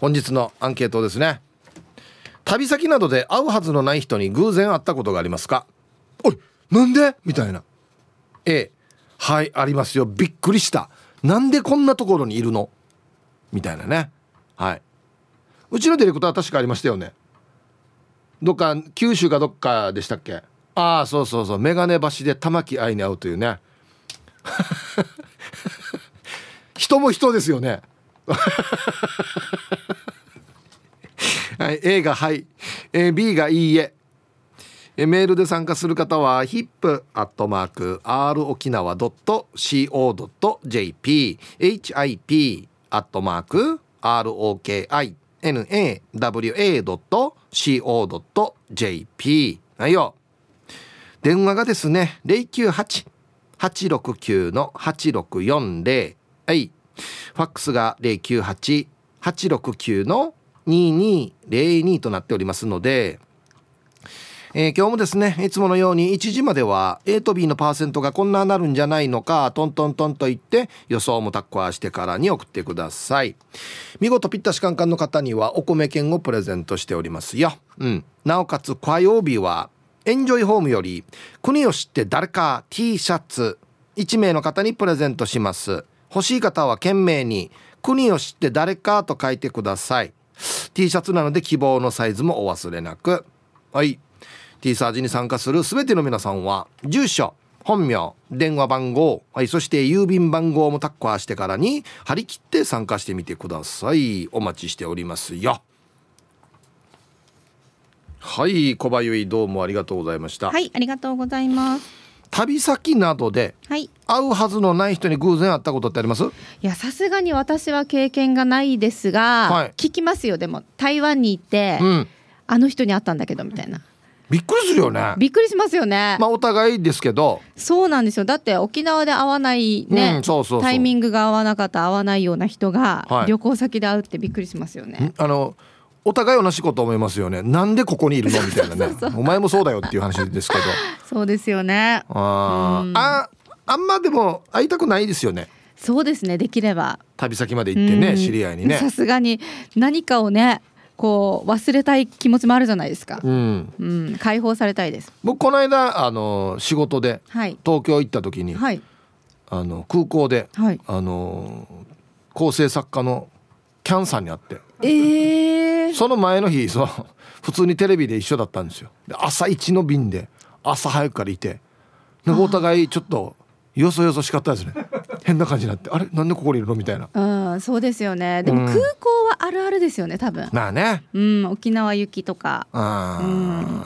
本日のアンケートですね。旅先などで会うはずのない人に偶然会ったことがありますか？おいなんで？みたいな。A はいありますよ。びっくりした。なんでこんなところにいるの？みたいなね。はい。うちのディレクターは確かありましたよね。どっか九州かどっかでしたっけ？ああそうそうそう。眼鏡橋で玉木愛に会うというね。人も人ですよね はい A がはい。え、B がいいえ。メールで参加する方は hip.r 沖縄 .co.jp hip アットマーク ROKINAWA.co.jp はいよ。電話がですね098-869-8640はい。ファックスが098-869の2202となっておりますのでえー、今日もですねいつものように1時までは A と B のパーセントがこんななるんじゃないのかトントントンと言って予想もタッコアしてからに送ってください。見事ピッタシカンカンの方にはお米券をプレゼントしておりますよ、うん、なおかつ火曜日はエンジョイホームより国を知って誰か T シャツ1名の方にプレゼントします。欲しい方は懸命に国を知って誰かと書いてください。T シャツなので希望のサイズもお忘れなく。はい。T サージに参加する全ての皆さんは住所本名電話番号、はい、そして郵便番号もタッカーしてからに張り切って参加してみてください。お待ちしておりますよ。はい小林どうもありがとうございました。はいありがとうございます。旅先などで会うはずのない人に偶然会ったことってあります、はい、いやさすがに私は経験がないですが、はい、聞きますよ。でも台湾に行って、うん、あの人に会ったんだけどみたいな。びっくりするよね。びっくりしますよね。まあお互いですけど。そうなんですよ。だって沖縄で会わないね、うん、そうそうタイミングが合わなかった会わないような人が旅行先で会うってびっくりしますよね、あのお互い同じこと思いますよね。なんでここにいるの？みたいなね。お前もそうだよっていう話ですけど。そうですよね。あ、うん、ああんまでも会いたくないですよね。そうですね。できれば。旅先まで行ってね、知り合いにね。さすがに何かをねこう忘れたい気持ちもあるじゃないですか。うん、うん、解放されたいです。僕この間あの仕事で東京行った時に、はい、あの空港で、はい、あの構成作家のキャンさんに会って、えー、その前の日その普通にテレビで一緒だったんですよ。で朝一の便で朝早くからいて、お互いちょっとよそよそしかったですね。変な感じになってあれ？なんでここにいるの？みたいな。うんそうですよね。でも空港はあるあるですよね多分。まあね。うん沖縄行きとか。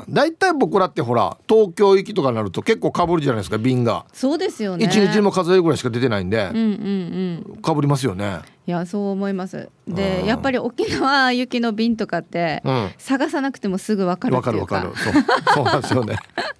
大体、うん、僕らってほら東京行きとかになると結構かぶるじゃないですか便が。そうですよね。一日も数えるぐらいしか出てないんで、うんうんうん、かぶりますよねいやそう思います。でやっぱり沖縄行きの便とかって、うん、探さなくてもすぐ分かるっていうか。分かる分かる。そう。そうなんですよね。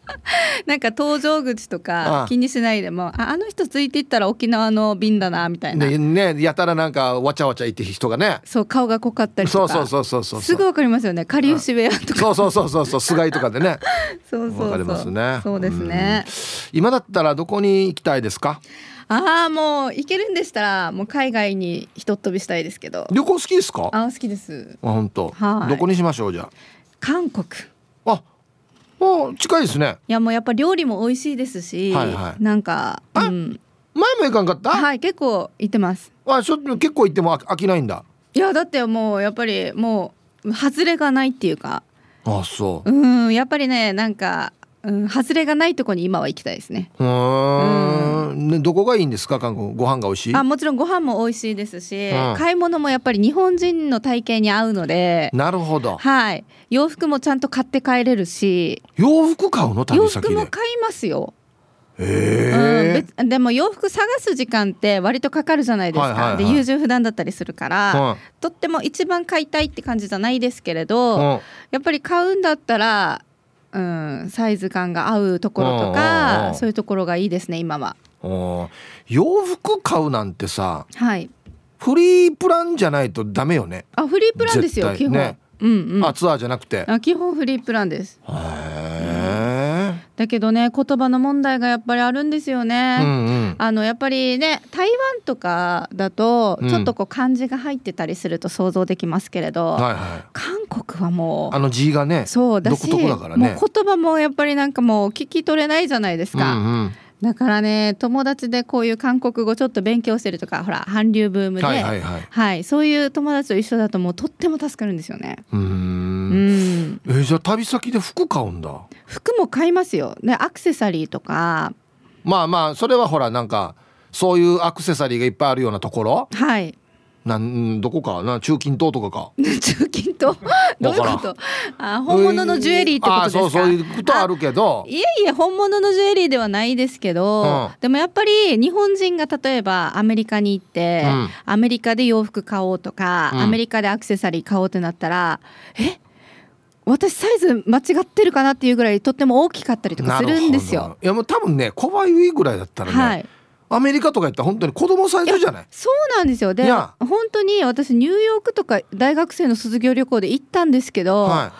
なんか搭乗口とか気にしないでもああの人ついていったら沖縄の便だなみたいな。ねねやたらなんかわちゃわちゃ言って人がね。そう顔が濃かったりとか。そうそうそうそうすぐ分かりますよね。かりゆし部屋とか。そうそうそうそうそう菅井とかでね。そうそう分かりますね。そうですね。今だったらどこに行きたいですか？ああもう行けるんでしたらもう海外にひとっ飛びしたいですけど。旅行好きですか？あ好きです。あ本当。はい。どこにしましょうじゃ韓国。あも近いですね。いやもうやっぱ料理も美味しいですし、はいはい、なんか、うん、前も行かんかった？はい結構行ってます。あちょ結構行っても飽きないんだ。いやだってもうやっぱりもう外れがないっていうか。あそう。うんやっぱりねなんかうん、外れがないとこに今は行きたいですね。うん、ね、どこがいいんですか、韓国、ご飯が美味しい？あ、もちろんご飯も美味しいですし、うん、買い物もやっぱり日本人の体型に合うので。なるほど。はい、洋服もちゃんと買って帰れるし。洋服買うの、洋服も買いますよ。えうん、でも洋服探す時間って割とかかるじゃないですか、はいはいはい、で優柔不断だったりするから、とっても一番買いたいって感じじゃないですけれど、やっぱり買うんだったらうん、サイズ感が合うところとかそういうところがいいですね今は。洋服買うなんてさ、はい、フリープランじゃないとダメよね。あフリープランですよ基本。ねうんうん、あツアーじゃなくてあ基本フリープランです。へえ。だけどね言葉の問題がやっぱりあるんですよね。うんうん、あのやっぱりね台湾とかだとちょっとこう漢字が入ってたりすると想像できますけれど、はいはい、韓国はもうあの字がねそうだし、ね、もう言葉もやっぱりなんかもう聞き取れないじゃないですか。うんうんだからね友達でこういう韓国語ちょっと勉強してるとかほら韓流ブームで、はい、はいはい、そういう友達と一緒だともうとっても助かるんですよね。うん。えじゃあ旅先で服買うんだ。服も買いますよ、ね、アクセサリーとか。まあまあそれはほらなんかそういうアクセサリーがいっぱいあるようなところ。はいなんどこかな？中近東とかか？中近東？どういうこと？あ本物のジュエリーってことですか、そうそういうことあるけど。いえいえ本物のジュエリーではないですけど、うん、でもやっぱり日本人が例えばアメリカに行って、うん、アメリカで洋服買おうとか、うん、アメリカでアクセサリー買おうってなったらえ？私サイズ間違ってるかなっていうぐらいとっても大きかったりとかするんですよ。いやもう多分ね小林ぐらいだったらね、はい、アメリカとかやったら本当に子供サイズじゃない？そうなんですよ。で本当に私ニューヨークとか大学生の卒業旅行で行ったんですけど、は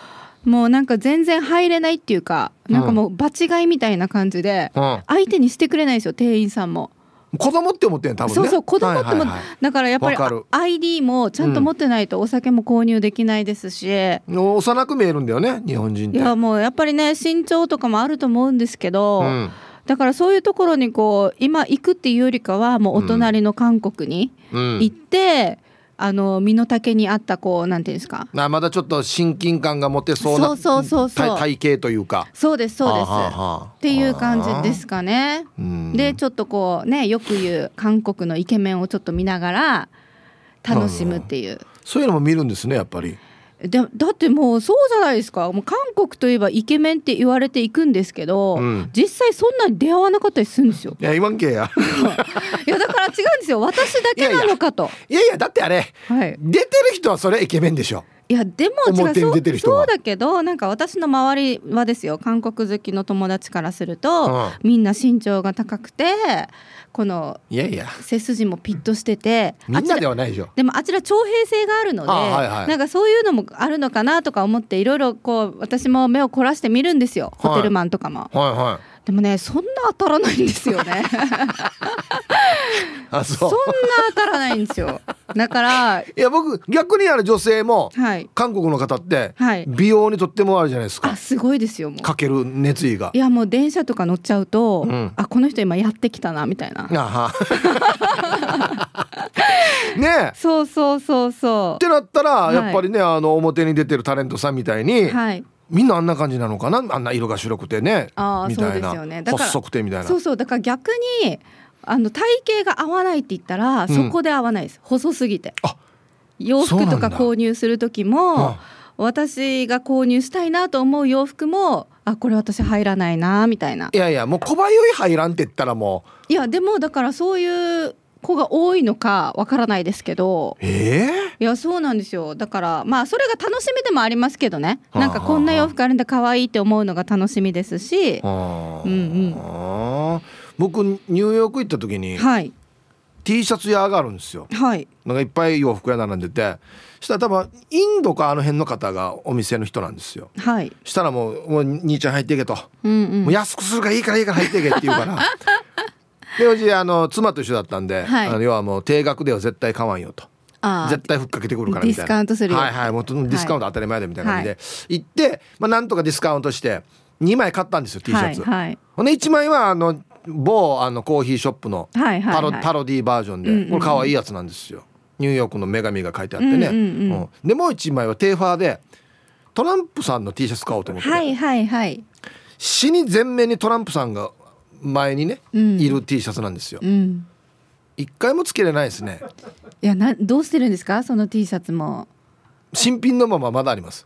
い、もうなんか全然入れないっていうかなんかもう場違いみたいな感じで、相手にしてくれないですよ店員さんも。子供って思ってん多分、ね、そうそう子供っても、はいはいはい、だからやっぱり ID もちゃんと持ってないとお酒も購入できないですし、うん、幼く見えるんだよね日本人って。いやもうやっぱりね身長とかもあると思うんですけど、うんだからそういうところにこう今行くっていうよりかはもうお隣の韓国に行って、うん、あの身の丈に合ったこうなんていうんですか。あまだちょっと親近感が持てそうなそうそうそうそう。体型というか。そうですそうです。っていう感じですかね。でちょっとこうねよく言う韓国のイケメンをちょっと見ながら楽しむっていう。そういうのも見るんですねやっぱり。でだってもうそうじゃないですかもう韓国といえばイケメンって言われていくんですけど、うん、実際そんなに出会わなかったりするんですよ。いや言わんけや。いやだから違うんですよ私だけなのかと。いやいやだってあれ、はい、出てる人はそれイケメンでしょ。いやでも違うそうそうだけどなんか私の周りはですよ韓国好きの友達からすると、うん、みんな身長が高くてこのいやいや。背筋もピッとしててみんなではないでしょ。でもあちら徴兵制があるので、はいはい、なんかそういうのもあるのかなとか思っていろいろこう私も目を凝らして見るんですよ、ホテルマンとかも。はいはいはい。でもねそんな当たらないんですよね。あそう。そんな当たらないんですよだからいや僕逆にある女性も、はい、韓国の方って、はい、美容にとってもあるじゃないですか。あすごいですよもう。かける熱意が。いやもう電車とか乗っちゃうと、うん、あこの人今やってきたなみたいな。ねそうそうそうそう。ってなったら、やっぱりねあの表に出てるタレントさんみたいに、はい、みんなあんな感じなのかな？あんな色が白くてねあみたいな、ね、細くてみたいな。そうそう。だから逆にあの体型が合わないって言ったら、そこで合わないです。細すぎて。洋服とか購入する時も私が購入したいなと思う洋服もあこれ私入らないなみたいな。いやいやもう小林入らんって言ったらもう。いやでもだからそういう子が多いのかわからないですけど。えー、いやそうなんですよ。だからまあそれが楽しみでもありますけどね。なんかこんな洋服あるんだ可愛いって思うのが楽しみですし、うんうん、僕ニューヨーク行った時に、はい、T シャツ屋があるんですよ、はい、なんかいっぱい洋服屋並んでて。したら多分インドかあの辺の方がお店の人なんですよ、はい、したらもう「もう兄ちゃん入っていけと」うんうん、もう安くするからいいからいいから入っていけ」って言うから。でうちあの妻と一緒だったんで、はい、あの要はもう定額では絶対買わんよと。絶対ふっかけてくるからみたいな。ディスカウントするはいはい。もうディスカウント当たり前でみたいな感じで、はい、行って、まあ、なんとかディスカウントして2枚買ったんですよ T シャツ、はいはい、ほんで1枚はあの某あのコーヒーショップのパロはいはいはい、パロディバージョンで、うんうん、これ可愛いやつなんですよ。ニューヨークの女神が書いてあってね、うんうんうん。うん、でもう1枚はテーファーでトランプさんの T シャツ買おうと思ってはいはいはい。死に全面にトランプさんが前にね、うん、いる T シャツなんですよ、うん。一回もつけれないですね。いやなどうしてるんですか？その T シャツも。新品のまままだあります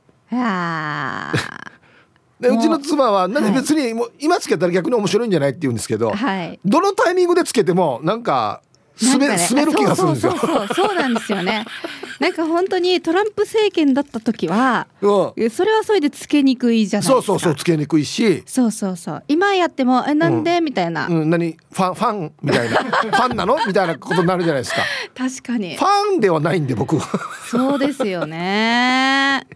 でうちの妻はなんで別にもう今つけたら逆に面白いんじゃないって言うんですけど、はい、どのタイミングでつけてもなんか滑ね、滑る気がするんですよ。そうそうなんですよね。なんか本当にトランプ政権だった時は、うん、それはそれでつけにくいじゃないですか。そうそうそうつけにくいし。そうそうそう。今やってもえなんで、うん、みたいな。うん、何？ファンファンみたいな ファンなの？みたいなことになるじゃないですか。確かに。ファンではないんで僕は。そうですよね。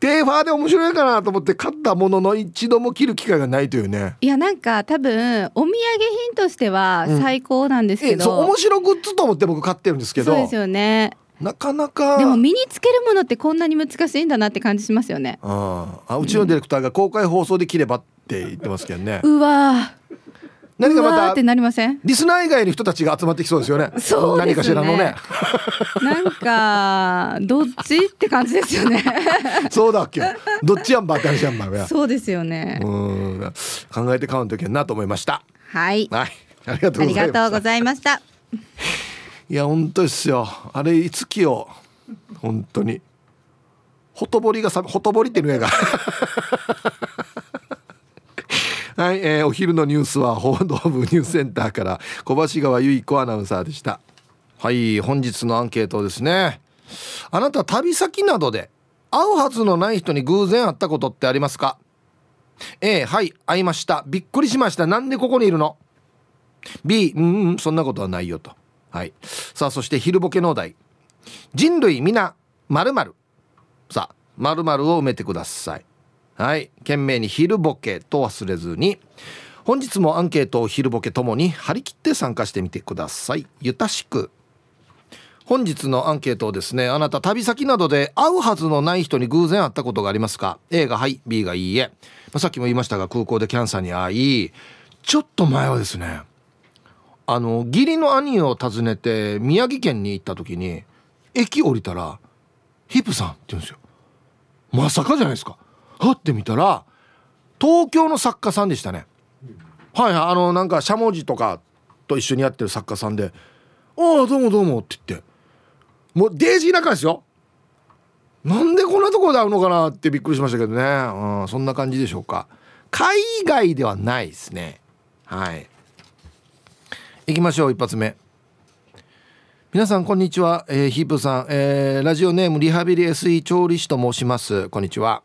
テーファーで面白いかなと思って買ったものの一度も着る機会がないというね。いやなんか多分お土産品としては最高なんですけど、うん、面白グッズと思って僕買ってるんですけど。そうですよね。なかなか。でも身につけるものってこんなに難しいんだなって感じしますよね。ああうちのディレクターが公開放送で着ればって言ってますけどね。うわ何かまたってなりません？リスナー以外の人たちが集まってきそうですよね。そう、ね、何かしらのね。なんかどっち？って感じですよね。そうだっけ。どっちやんばって話やんばそうですよね。うん考えて買うときはなと思いました。はい。はい。ありがとうございました。いや本当ですよ。あれいつきよ。本当に。ほとぼりがさほとぼりっていうのが。はい、えー、お昼のニュースは報道部ニュースセンターから小橋川由衣子アナウンサーでした。はい本日のアンケートですね。あなた旅先などで会うはずのない人に偶然会ったことってありますか？A はい会いました。びっくりしました。なんでここにいるの？B うんそんなことはないよと。はい。さあそして昼ボケのお題。人類皆まるさあまるを埋めてください。はい。懸命に昼ボケと忘れずに。本日もアンケートを昼ボケともに張り切って参加してみてください。ゆたしく。本日のアンケートをですねあなた旅先などで会うはずのない人に偶然会ったことがありますか？A がはい。B がいいえ、ま、さっきも言いましたが空港でキャンサーに会いちょっと前はですねあの義理の兄を訪ねて宮城県に行った時に駅降りたら「ヒップさん」って言うんですよ。まさかじゃないですか。はってみたら東京の作家さんでしたね。はいあのなんかしゃもじとかと一緒にやってる作家さんで「ああどうもどうも」って言って。もうデイジー中ですよ。なんでこんなところで会うのかなってびっくりしましたけどね、うん、そんな感じでしょうか。海外ではないですね。はい。行きましょう一発目。皆さんこんにちは、えー、ヒープさん、えー、ラジオネームリハビリ SE 調理師と申します。こんにちは。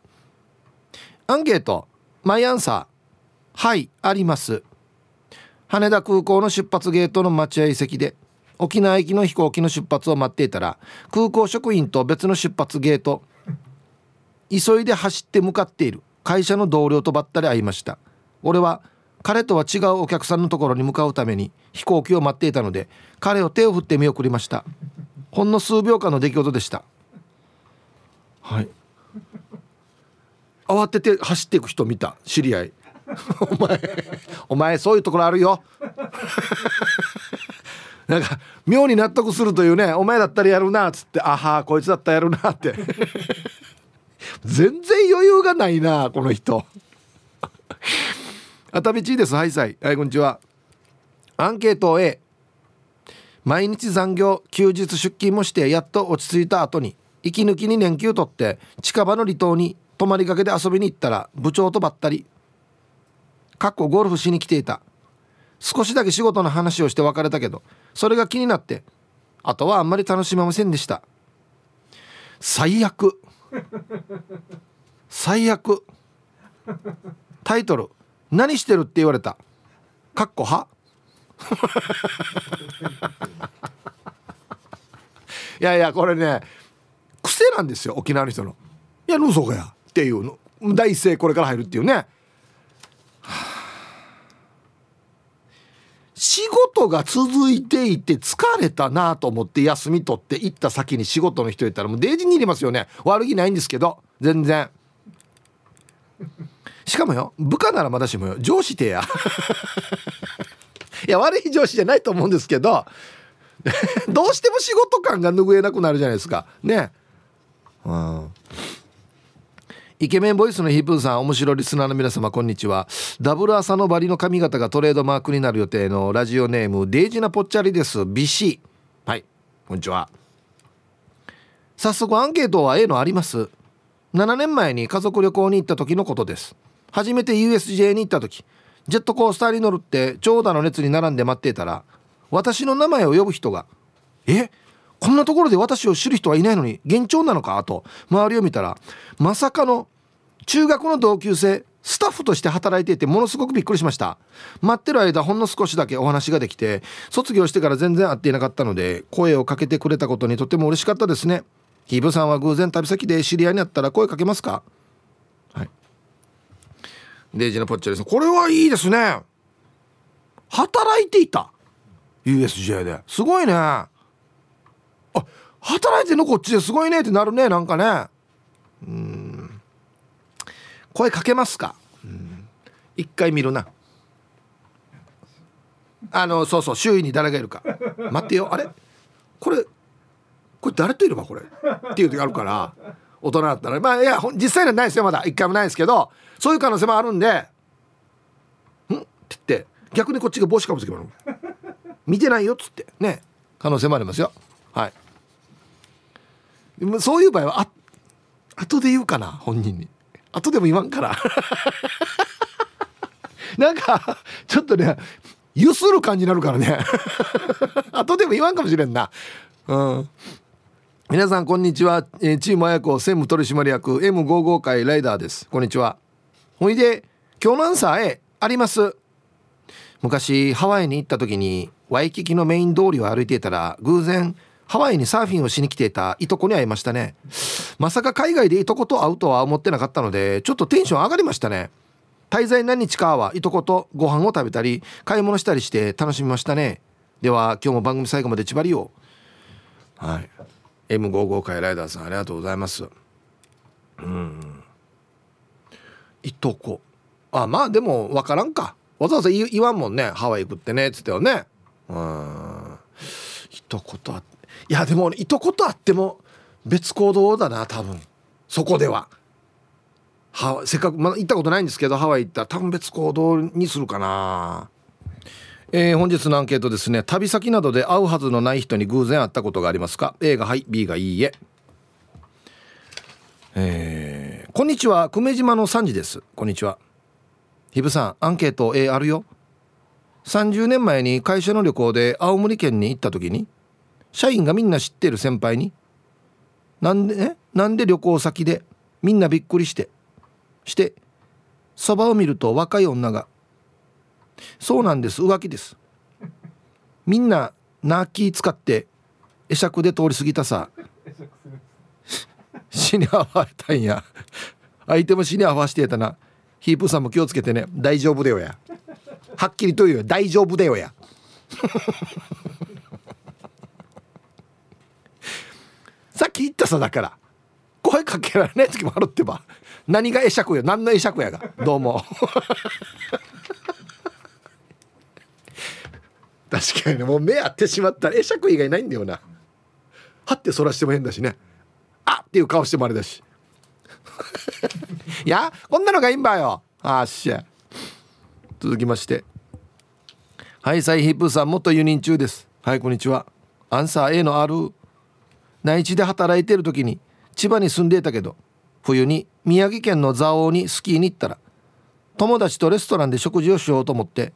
アンケート。マイアンサー。はいあります。羽田空港の出発ゲートの待合席で沖縄行きの飛行機の出発を待っていたら空港職員と別の出発ゲート急いで走って向かっている会社の同僚とばったり会いました。俺は彼とは違うお客さんのところに向かうために飛行機を待っていたので彼を手を振って見送りました。ほんの数秒間の出来事でした。はい。慌てて走っていく人見た。知り合い。お前お前そういうところあるよ。なんか妙に納得するというねお前だったらやるなっつってあはこいつだったらやるなって。全然余裕がないなこの人。あたびちです。はいさいはいこんにちは。アンケート A 毎日残業休日出勤もしてやっと落ち着いた後に息抜きに年休取って近場の離島に泊まりがけで遊びに行ったら部長とばったり。かっこゴルフしに来ていた。少しだけ仕事の話をして別れたけどそれが気になってあとはあんまり楽しめませんでした。最悪。最悪。タイトル「何してる?」って言われた。かっこは？いやいやこれね癖なんですよ沖縄の人の「いや嘘かや」っていうの。第一声これから入るっていうね、仕事が続いていて疲れたなと思って休み取って行った先に仕事の人いたらもうデージにいりますよね。悪気ないんですけど。全然。しかもよ部下ならまだしもよ上司てや。いや悪い上司じゃないと思うんですけど。どうしても仕事感が拭えなくなるじゃないですか。ね。うん。イケメンボイスのヒープーさん面白リスナーの皆様こんにちは。ダブル朝のバリの髪型がトレードマークになる予定のラジオネームデイジナポッチャリです。ビシ。はいこんにちは。早速アンケートは A のあります。7年前に家族旅行に行った時のことです。初めて USJ に行った時。ジェットコースターに乗るって長蛇の列に並んで待っていたら私の名前を呼ぶ人が「え？こんなところで私を知る人はいないのに幻聴なのか?」と周りを見たらまさかの中学の同級生スタッフとして働いていてものすごくびっくりしました。待ってる間ほんの少しだけお話ができて卒業してから全然会っていなかったので声をかけてくれたことにとても嬉しかったですね。ヒブさんは偶然旅先で知り合いになったら声かけますか？はい。デイジのポッチャですこれはいいですね。働いていた。USJ で。すごいね。あ働いてんのこっちですごいねってなるねなんかね。うん。声かけますか？一回見るな。あのそうそう周囲に誰がいるか。待ってよ。あれ？これこれ誰といればこれ？っていう時あるから大人だったら。まあいや実際にはないですよまだ。一回もないですけどそういう可能性もあるんで「ん?」って言って逆にこっちが帽子かぶせてもらう見てないよっつって。ね。可能性もありますよ。そういう場合はあ後で言うかな本人に。後でも言わんから。なんかちょっとねゆする感じになるからね。後でも言わんかもしれんな。うん。皆さんこんにちは、えー、チーム綾子専務取締役 M55 会ライダーです。こんにちは。ほいで今日のアンサー A あります。昔ハワイに行った時にワイキキのメイン通りを歩いていたら偶然ハワイにサーフィンをしに来ていたいとこに会いましたね。まさか海外でいとこと会うとは思ってなかったのでちょっとテンション上がりましたね。滞在何日かはいとことご飯を食べたり買い物したりして楽しみましたね。では今日も番組最後まで千葉りを。はい。M55 回ライダーさんありがとうございます。うん。いとこ。あまあでも分からんか。わざわざ言わんもんね。ハワイ行くってね。っつってよね。うん。いとことあいやでもいとことあっても別行動だな多分。そこでは。はせっかく、まだ行ったことないんですけどハワイ行ったら多分別行動にするかな。えー、本日のアンケートですね。旅先などで会うはずのない人に偶然会ったことがありますか？A がはい B がいいえ。えー、こんにちは。久米島の3時です。こんにちは。ひぶさんアンケート A あるよ。30年前に会社の旅行で青森県に行った時に社員がみんな知ってる先輩になんでねなんで旅行先でみんなびっくりしてしてそばを見ると若い女が「そうなんです浮気です」みんなナーキー使って会釈で通り過ぎたさ。死に合われたんや。相手も死に合わしてたな。ヒープさんも気をつけてね。大丈夫だよや。はっきりと言うよ。大丈夫だよや。さっき言ったさだから。声かけられない時もあるってば。何が会釈よ何の会釈やが。どうも。確かにもう目合ってしまったら会釈以外ないんだよな。はってそらしても変だしね。あっていう顔してもあれだし。いやこんなのがいいんばよ。あっしゃ。続きまして。はいサイヒップさん元輸入中です。はいこんにちは。アンサー A のある内地で働いてる時に千葉に住んでいたけど冬に宮城県の蔵王にスキーに行ったら友達とレストランで食事をしようと思って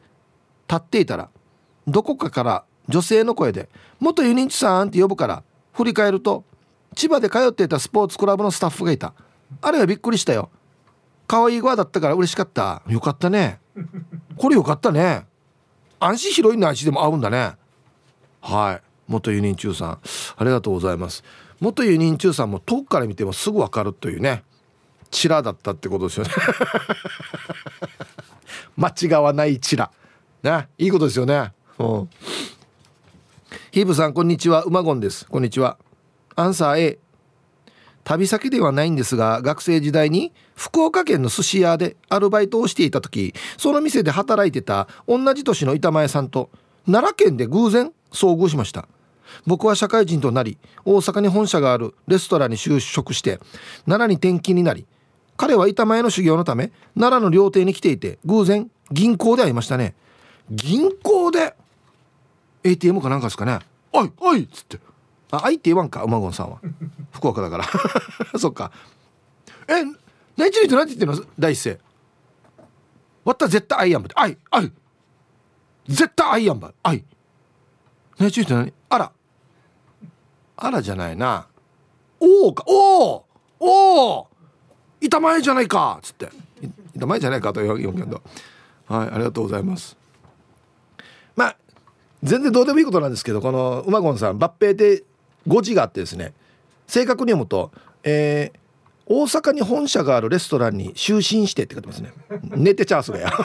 立っていたらどこかから女性の声で「元ユニンチさん」って呼ぶから振り返ると千葉で通っていたスポーツクラブのスタッフがいたあれはびっくりしたよ可愛い声だったから嬉しかったよかったねこれよかったね安心広い内地でも合うんだねはい元ユニンチューさん。ありがとうございます。元ユニンチューさんも遠くから見てもすぐ分かるというね。チラだったってことですよね。間違わないチラ。ね。いいことですよね。うん。ヒーブさんこんにちは。馬ゴンです。こんにちは。アンサー A 旅先ではないんですが学生時代に福岡県の寿司屋でアルバイトをしていた時その店で働いてた同じ年の板前さんと奈良県で偶然遭遇しました。僕は社会人となり大阪に本社があるレストランに就職して奈良に転勤になり彼は板前の修行のため奈良の料亭に来ていて偶然銀行で会いましたね。銀行で ATM かなんかですかね「おいおい!」っつって「ああいって言わんか馬ゴンさんは。福岡だから。そっか。え内地の人何て言ってんの？第一声。わった絶対アイアンバあいあい絶対アイアンバあい内地の人何あら。あらじゃないな。おおか。おおおお板前じゃないか。っつって。板前じゃないかと言うけど。はいありがとうございます。まあ全然どうでもいいことなんですけどこの馬ゴンさん抜兵で5字があってですね。正確に読むと、えー、大阪に本社があるレストランに就寝してって書いてますね。寝てチャースがや。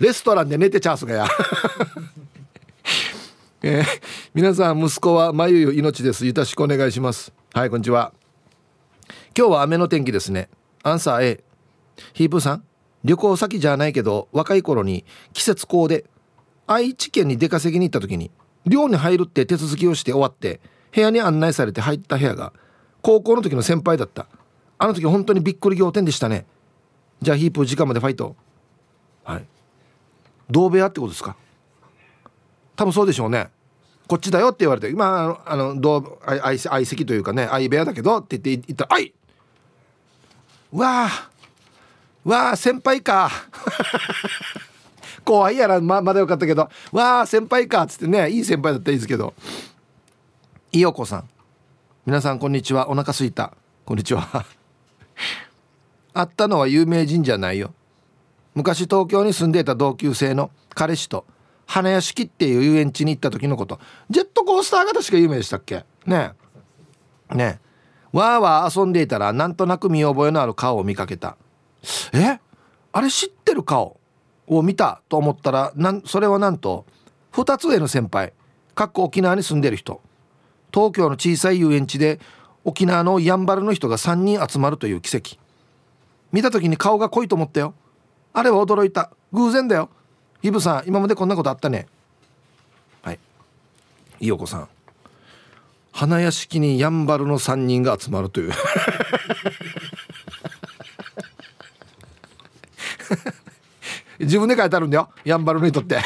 レストランで寝てチャースがやえー、皆さん息子はまゆゆ命です。よろしくお願いします。はいこんにちは。今日は雨の天気ですね。アンサー A ヒープさん。旅行先じゃないけど若い頃に季節校で愛知県に出稼ぎに行った時に寮に入るって手続きをして終わって部屋に案内されて入った部屋が高校の時の先輩だった。あの時本当にびっくり仰天でしたね。じゃあヒープ時間までファイト。はい。同部屋ってことですか？多分そうでしょうね。こっちだよって言われて今あの同相相席というかね相部屋だけどって言って言ったら「はいわあわあ先輩か! 怖いやらままだよかったけどわあ先輩か!っつってねいい先輩だったらいいですけど。いよこさん。皆さんこんにちは。お腹すいた。こんにちは。あったのは有名人じゃないよ。昔東京に住んでいた同級生の彼氏と花屋敷っていう遊園地に行った時のこと。ジェットコースターが確か有名でしたっけ？ね。えね。えわーわー遊んでいたらなんとなく見覚えのある顔を見かけた。え？あれ知ってる顔を見たと思ったらなんそれはなんと2つ上の先輩かっこ沖縄に住んでる人。東京の小さい遊園地で沖縄のやんばるの人が3人集まるという奇跡。見た時に顔が濃いと思ったよ。あれは驚いた。偶然だよ。イブさん今までこんなことあったね。はい。いよこさん。花屋敷にやんばるの3人が集まるという。自分で書いてあるんだよ。やんばるにとって。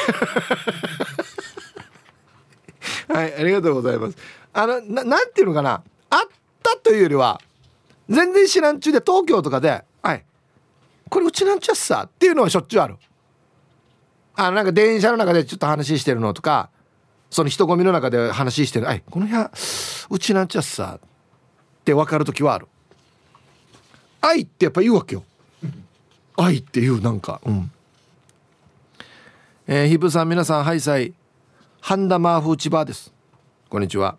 はいありがとうございます。あのななんていうのかな。あったというよりは全然知らん中で東京とかで「はい。これうちなんちゃっさ」っていうのはしょっちゅうあるあなんか電車の中でちょっと話してるのとかその人混みの中で話してる「はいこの部屋うちなんちゃっさ」って分かる時はある。愛ってやっぱ言うわけよ。愛っていうなんか。うん。えー、ヒブさん皆さんハイサイ。ハンダマーフーチバーです。こんにちは。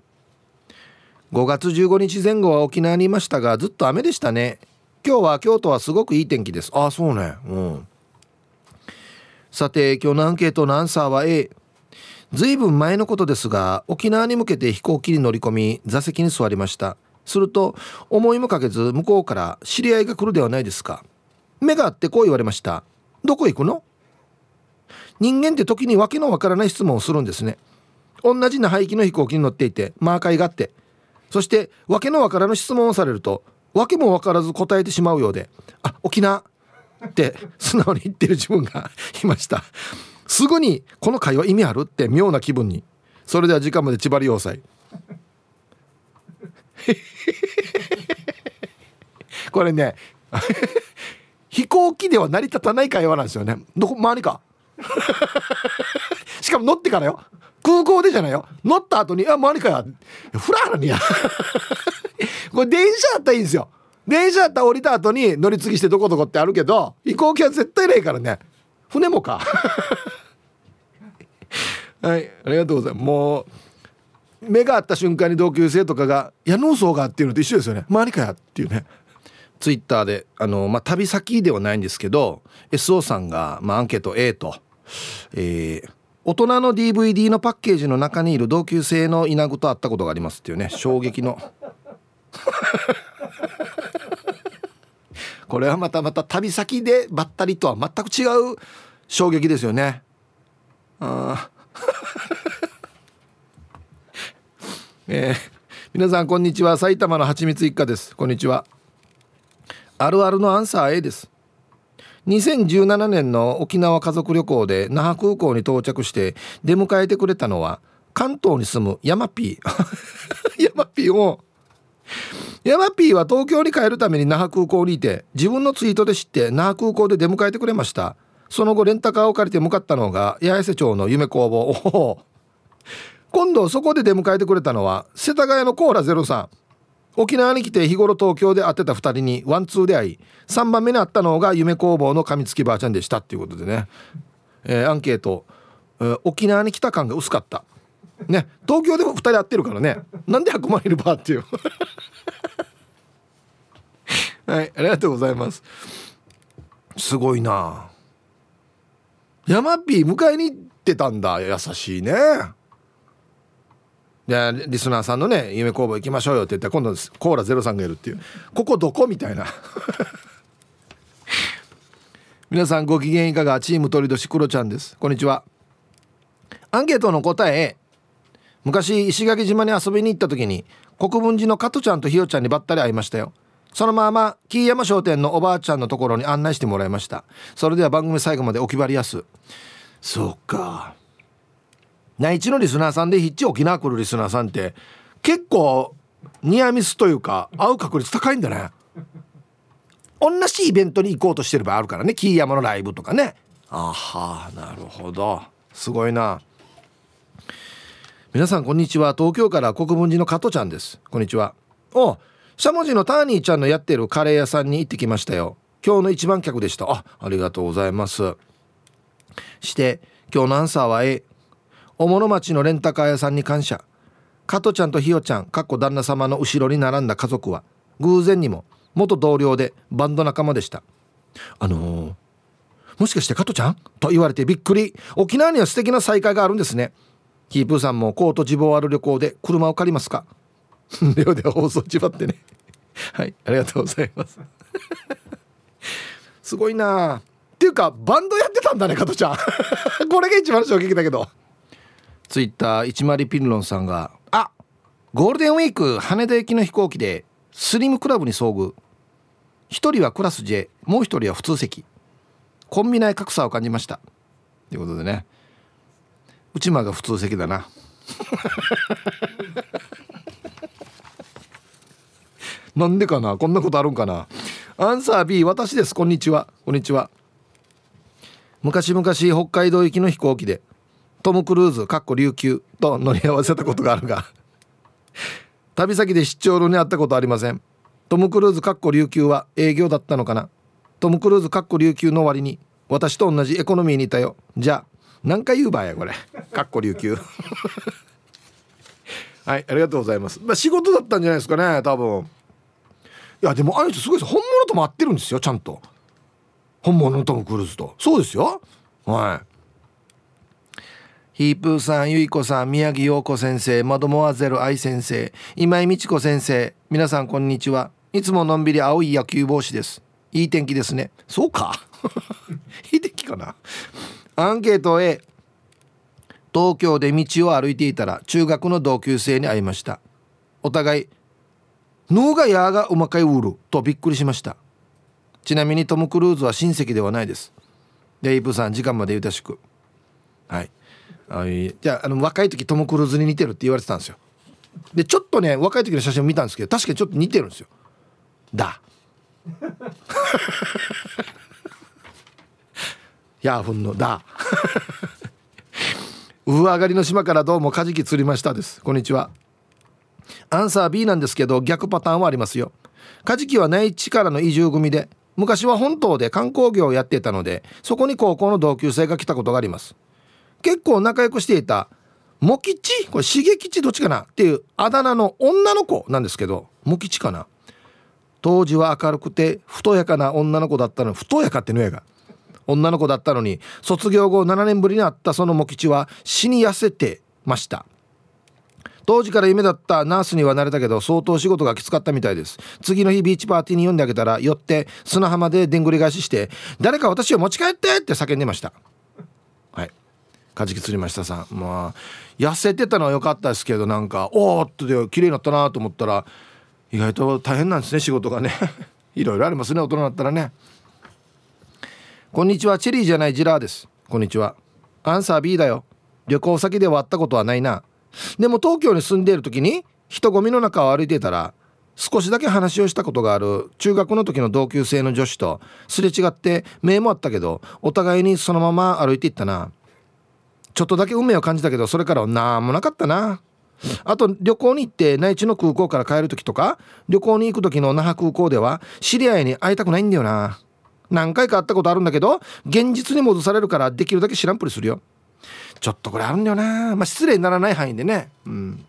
5月15日前後は沖縄にいましたがずっと雨でしたね。今日は京都はすごくいい天気です。ああそうね。うん。さて今日のアンケートのアンサーは A ずいぶん前のことですが沖縄に向けて飛行機に乗り込み座席に座りました。すると思いもかけず向こうから知り合いが来るではないですか。目があってこう言われました。どこ行くの？人間って時に訳のわからない質問をするんですね。同じな排気の飛行機に乗っていてマーカイがあって。そして訳のわからぬ質問をされると訳も分からず答えてしまうようで「あ沖縄」って素直に言ってる自分がいました。すぐにこの会話意味あるって妙な気分に。それでは時間まで千葉り要塞これね飛行機では成り立たない会話なんですよね。どこ周りか。しかも乗ってからよ。空港でじゃないよ。乗った後に「あ周りかや」フラーラにや。これ電車だったらいいんですよ。電車だったら降りた後に乗り継ぎしてどこどこってあるけど飛行機は絶対ないからね。船もか。はいありがとうございます。もう目が合った瞬間に同級生とかが「いや農村が」っていうのと一緒ですよね「周りかや」っていうね。ツイッターであの、まあ、旅先ではないんですけど SO さんが、まあ、アンケート A と、えー、大人の DVD のパッケージの中にいる同級生の稲子と会ったことがありますっていうね衝撃の これはまたまた旅先でばったりとは全く違う衝撃ですよね。あ えー、皆さんこんにちは。埼玉のはちみつ一家です。こんにちは。あるあるのアンサー A です。2017年の沖縄家族旅行で那覇空港に到着して出迎えてくれたのは関東に住むヤマピーヤマピーをヤマピーは東京に帰るために那覇空港にいて自分のツイートで知って那覇空港で出迎えてくれました。その後レンタカーを借りて向かったのが八重瀬町の夢工房。今度そこで出迎えてくれたのは世田谷のコーラ03沖縄に来て日頃東京で会ってた2人にワンツーで会い3番目に会ったのが夢工房の噛みつきばあちゃんでしたっていうことでね、えー、アンケート、えー、沖縄に来た感が薄かった。ね東京でも2人会ってるからね。なんで100万いるバーっていう。はいありがとうございます。すごいな。山ピー迎えに行ってたんだ優しいね。でリスナーさんのね夢工房行きましょうよって言ったら今度コーラゼロさんがいるっていう。ここどこみたいな。皆さんご機嫌いかが？チーム鳥年クロちゃんです。こんにちは。アンケートの答え昔石垣島に遊びに行った時に国分寺の加トちゃんとひよちゃんにばったり会いましたよ。そのまま木山商店のおばあちゃんのところに案内してもらいました。それでは番組最後までお決まりやす。そうか。内地のリスナーさんでヒッチ沖縄来るリスナーさんって結構ニアミスというか会う確率高いんだね。同じイベントに行こうとしてる場合あるからね。木山のライブとかね。あはなるほど。すごいな。皆さんこんにちは。東京から国分寺の加トちゃんです。こんにちは。おしゃもじのターニーちゃんのやってるカレー屋さんに行ってきましたよ。今日の一番客でした。あありがとうございます。して今日のアンサーは A おもの町のレンタカー屋さんに感謝。加トちゃんとひよちゃんかっこ旦那様の後ろに並んだ家族は偶然にも元同僚でバンド仲間でした。あのー、もしかして加トちゃん？と言われてびっくり。沖縄には素敵な再会があるんですね。キープーさんもコート地望ある旅行で車を借りますか？ではでは放送ちばってね。はいありがとうございます。すごいな。っていうかバンドやってたんだね加トちゃん。これが一番衝撃だけど。ツイッター一丸ピンロンさんが「あ！ゴールデンウィーク羽田行きの飛行機でスリムクラブに遭遇。1人はクラス J もう1人は普通席。コンビ内格差を感じました。ということでね内間が普通席だな。なんでかな？こんなことあるんかな？アンサー B 私です。こんにちは。こんにちは。昔々北海道行きの飛行機でトム・クルーズかっこ琉球と乗り合わせたことがあるが 旅先で出張路に会ったことありません。トム・クルーズかっこ琉球は営業だったのかな？トム・クルーズかっこ琉球の割に私と同じエコノミーにいたよ。じゃあ何回言うばやこれ。かっこ琉球。はいありがとうございます。まあ仕事だったんじゃないですかね多分。いやでもあの人すごいです。本物とも合ってるんですよちゃんと。本物のトム・クルーズとそうですよ。はい。ヒープーさん、ゆいこさん、宮城陽子先生、マドモアゼル愛先生、今井美智子先生、皆さんこんにちは。いつものんびり青い野球帽子です。いい天気ですね。そうか。いい天気かな。アンケート A。東京で道を歩いていたら中学の同級生に会いました。お互い、ヌーがヤーがうまかいうるとびっくりしました。ちなみにトム・クルーズは親戚ではないです。デイプさん、時間までよろしく。はい。あじゃああの若い時トム・クルーズに似てるって言われてたんですよでちょっとね若い時の写真を見たんですけど確かにちょっと似てるんですよだヤーフンのだ。上上がりの島からどうもカジキ釣りましたです。こんにちは。アンサー B なんですけど逆パターンはありますよ。カジキは内地からの移住組で昔は本島で観光業をやっていたのでそこに高校の同級生が来たことがあります。結構仲良くしていたモキチ？これしげきちどっちかな？っていうあだ名の女の子なんですけどモキチかな？当時は明るくて太やかな女の子だったの太やかってのやが。女の子だったのに卒業後7年ぶりに会ったそのモキチは死に痩せてました。当時から夢だったナースにはなれたけど相当仕事がきつかったみたいです。次の日ビーチパーティーに呼んであげたら寄って砂浜ででんぐり返しして誰か私を持ち帰ってって叫んでました。はい。カジキ釣りましたさん。まあ痩せてたのは良かったですけどなんかおーっとで綺麗になったなと思ったら意外と大変なんですね仕事がね。いろいろありますね大人だったらね。こんにちはチェリーじゃないジラーです。こんにちは。アンサー B だよ。旅行先では会ったことはないな。でも東京に住んでいる時に人混みの中を歩いていたら少しだけ話をしたことがある中学の時の同級生の女子とすれ違って目もあったけどお互いにそのまま歩いていったな。ちょっとだけ運命を感じたけどそれからは何もなかったな。あと旅行に行って内地の空港から帰る時とか旅行に行く時の那覇空港では知り合いに会いたくないんだよな。何回か会ったことあるんだけど現実に戻されるからできるだけ知らんぷりするよ。ちょっとこれあるんだよな。まあ失礼にならない範囲でね。うん。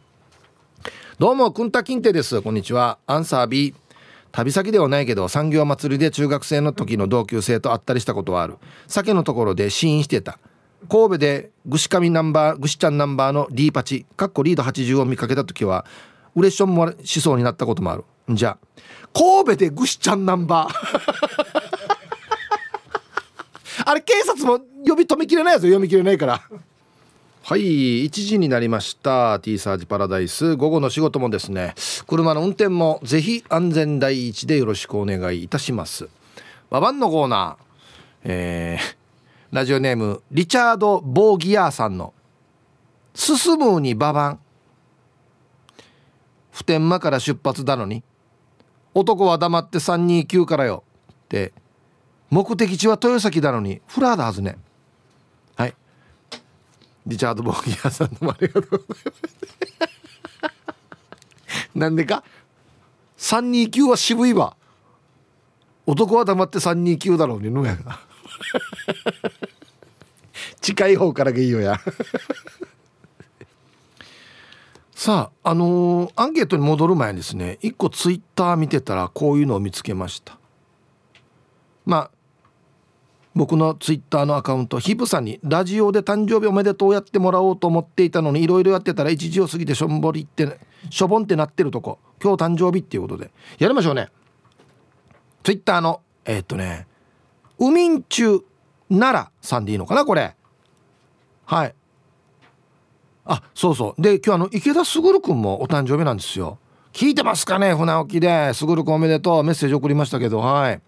どうもくんたきんてです。こんにちは。アンサー B 旅先ではないけど産業祭りで中学生の時の同級生と会ったりしたことはある。酒のところで試飲してた。神戸でぐしかみナンバーぐしちゃんナンバーの D パチかっこリード80を見かけた時はうれしょんもしそうになったこともある。じゃ。あ神戸でぐしちゃんナンバー。あれ警察も呼び止めきれないやつ読み切れないから。はい1時になりました。T サージパラダイス。午後の仕事もですね。車の運転もぜひ安全第一でよろしくお願いいたします。ババンのコーナー。えー、ラジオネームリチャード・ボーギアーさんの「進むにババン」普天間から出発だのに男は黙って329からよ。って目的地は豊崎だのにフラーだはずね。はい。リチャード・ボーギアーさんどうもありがとうございます。なんでか？329は渋いわ。男は黙って329だろうにのやが。近い方からがいいよや。さああのー、アンケートに戻る前にですね一個ツイッター見てたらこういうのを見つけました。まあ僕のツイッターのアカウントヒプさんにラジオで誕生日おめでとうやってもらおうと思っていたのにいろいろやってたら一時を過ぎてしょんぼりって、しょぼんってなってるとこ。今日誕生日っていうことでやりましょうね。ツイッターのえー、っとねウミンチュ奈良さんでいいのかなこれ。はい。あそうそう。で今日あの池田卓君もお誕生日なんですよ。聞いてますかね船沖で。卓君おめでとう。メッセージ送りましたけどはい。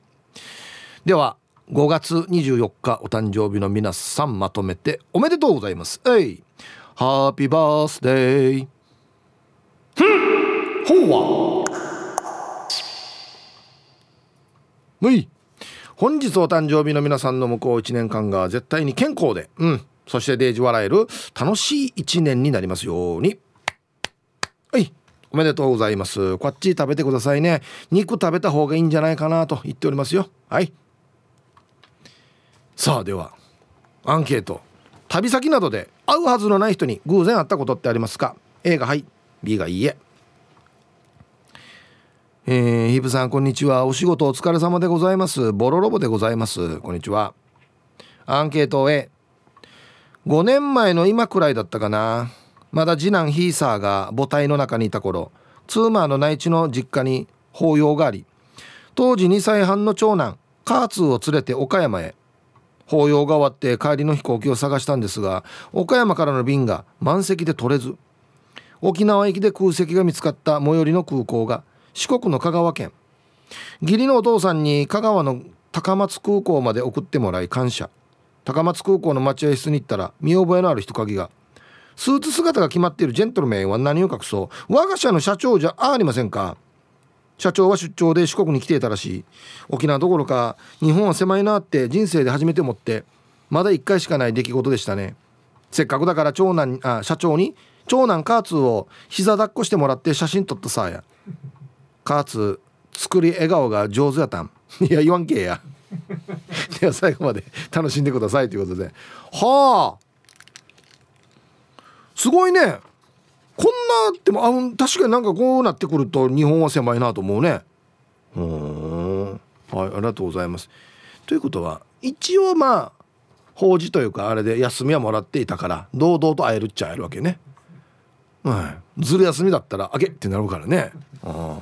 では5月24日お誕生日の皆さんまとめておめでとうございますえいハッピーバースデーふんほうは？むい本日お誕生日の皆さんの向こう1年間が絶対に健康で、うん、そしてデージ笑える楽しい1年になりますように。はい。おめでとうございます。こっち食べてくださいね。肉食べた方がいいんじゃないかなと言っておりますよ。はい。さあ、では、アンケート。旅先などで会うはずのない人に偶然会ったことってありますか ?A がはい。B がいいえ。えー、ヒブさんこんにちはお仕事お疲れ様でございますボロロボでございますこんにちはアンケート A 5年前の今くらいだったかなまだ次男ヒーサーが母体の中にいた頃妻の内地の実家に法要があり当時2歳半の長男カーツーを連れて岡山へ法要が終わって帰りの飛行機を探したんですが岡山からの便が満席で取れず沖縄行きで空席が見つかった最寄りの空港が四国の香川県。義理のお父さんに香川の高松空港まで送ってもらい感謝。高松空港の待合室に行ったら見覚えのある人影がスーツ姿が決まっているジェントルメンは何を隠そう？我が社の社長じゃありませんか？社長は出張で四国に来ていたらしい。沖縄どころか日本は狭いなって人生で初めて思ってまだ1回しかない出来事でしたね。せっかくだから長男あ社長に長男カーツーを膝抱っこしてもらって写真撮ったさや。かつ作り笑顔が上手やたん。いや言わんけや。では最後まで 楽しんでくださいということで。はあ。すごいね。こんなってもあ確かになんかこうなってくると日本は狭いなと思うね。うん。はいありがとうございます。ということは一応まあ法事というかあれで休みはもらっていたから堂々と会えるっちゃ会えるわけね。はい。ずる休みだったらあげってなるからね。うん。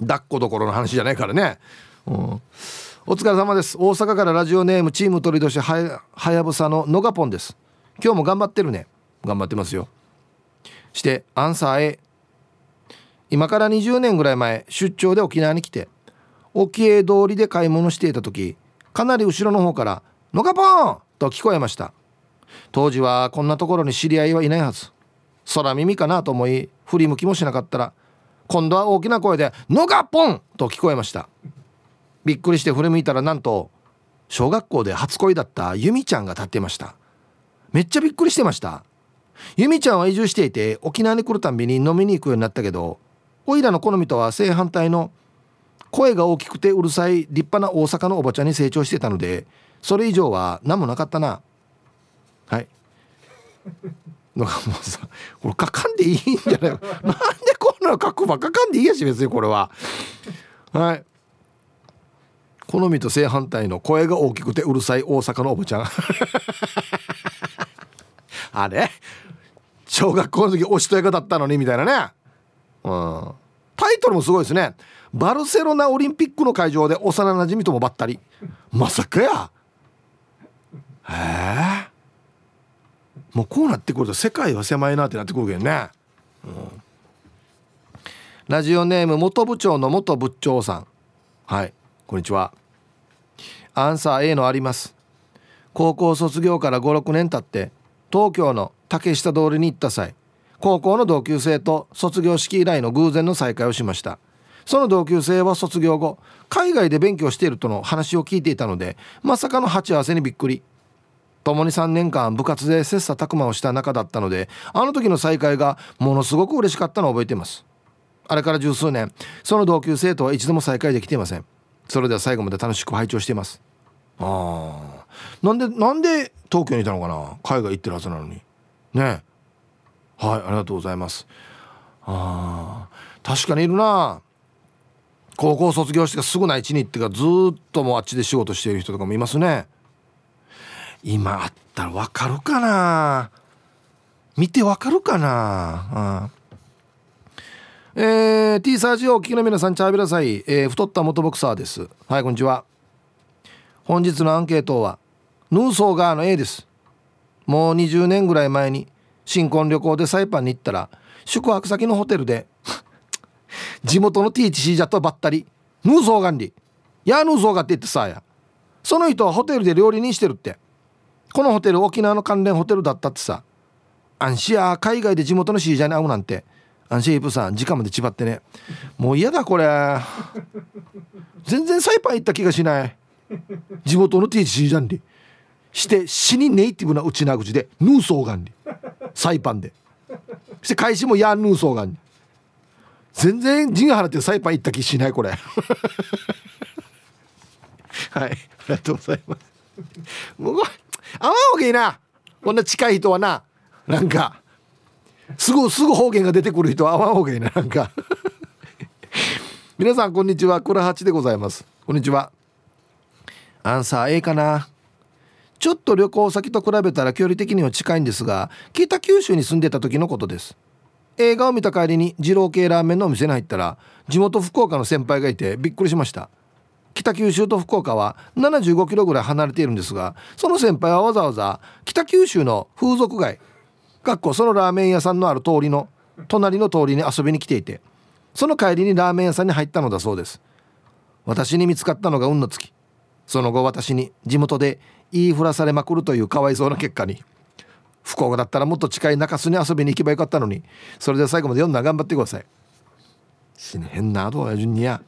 抱っこどころの話じゃないからね、うん、お疲れ様です。大阪からラジオネームチーム鳥年はやぶさののがぽんです。今日も頑張ってるね。頑張ってますよしてアンサー A 今から20年ぐらい前出張で沖縄に来て沖江通りで買い物していた時かなり後ろの方から「のがぽん!」と聞こえました。当時はこんなところに知り合いはいないはず。空耳かなと思い振り向きもしなかったら今度は大きな声で「のがぽん!」と聞こえました。びっくりして振り向いたらなんと小学校で初恋だった由美ちゃんが立っていました。めっちゃびっくりしてました。由美ちゃんは移住していて沖縄に来るたんびに飲みに行くようになったけどおいらの好みとは正反対の声が大きくてうるさい立派な大阪のおばちゃんに成長してたのでそれ以上は何もなかったな。はい。のがもうさこれ書かんでいいんじゃない？なんでこんなの書くば書かんでいいやし別にこれは。はい。好みと正反対の声が大きくてうるさい大阪のおばちゃん。あれ？小学校の時おしとやかだったのにみたいなね。うん。タイトルもすごいですね。バルセロナオリンピックの会場で幼なじみともばったり。まさかや。へえ。もうこうなってくると世界は狭いなってなってくるけどね、うん、ラジオネーム元部長の元部長さん。はい。こんにちは。アンサー A のあります。高校卒業から56年経って東京の竹下通りに行った際高校の同級生と卒業式以来の偶然の再会をしました。その同級生は卒業後海外で勉強しているとの話を聞いていたのでまさかの鉢合わせにびっくり。共に3年間部活で切磋琢磨をした仲だったのであの時の再会がものすごく嬉しかったのを覚えています。あれから十数年その同級生とは一度も再会できていません。それでは最後まで楽しく拝聴しています。ああなんでなんで東京にいたのかな？海外行ってるはずなのに。ね。はいありがとうございます。あ確かにいるな。高校卒業してすぐ内地に行ってかずっともうあっちで仕事している人とかもいますね。今あったらわかるかな。見てわかるかな。えー、T サージをお聞きの皆さんチャービラサイ、えー、太った元ボクサーです。はいこんにちは。本日のアンケートはヌーソーガーの A です。もう20年ぐらい前に新婚旅行でサイパンに行ったら宿泊先のホテルで 地元の THC ジャとばったりヌーソーガンリやヌーソーガって言ってさや。その人はホテルで料理人してるって。このホテル沖縄の関連ホテルだったってさ。アンシや海外で地元のシージャーに会うなんて。アンシープさん時間までちばってね。もう嫌だこれ。全然サイパン行った気がしない。地元の THC じゃんりして死にネイティブなうちな口でヌーソーガンリサイパンで。そして開始もヤンヌーソーガンリ全然陣払ってサイパン行った気しないこれ。はい。ありがとうございます。もうあわんわけいいな。こんな近い人はな。なんかすぐすぐ方言が出てくる人はあわんわけいいななんか。皆さんこんにちは。倉八でございます。こんにちは。アンサー A かな。ちょっと旅行先と比べたら距離的には近いんですが北九州に住んでた時のことです。映画を見た帰りに二郎系ラーメンのお店に入ったら地元福岡の先輩がいてびっくりしました。北九州と福岡は75キロぐらい離れているんですがその先輩はわざわざ北九州の風俗街かっこそのラーメン屋さんのある通りの隣の通りに遊びに来ていてその帰りにラーメン屋さんに入ったのだそうです私に見つかったのが運の月。その後私に地元で言いふらされまくるというかわいそうな結果に。福岡だったらもっと近い中洲に遊びに行けばよかったのに。それで最後まで読んだ頑張ってください。死ねへんなどうや順にや。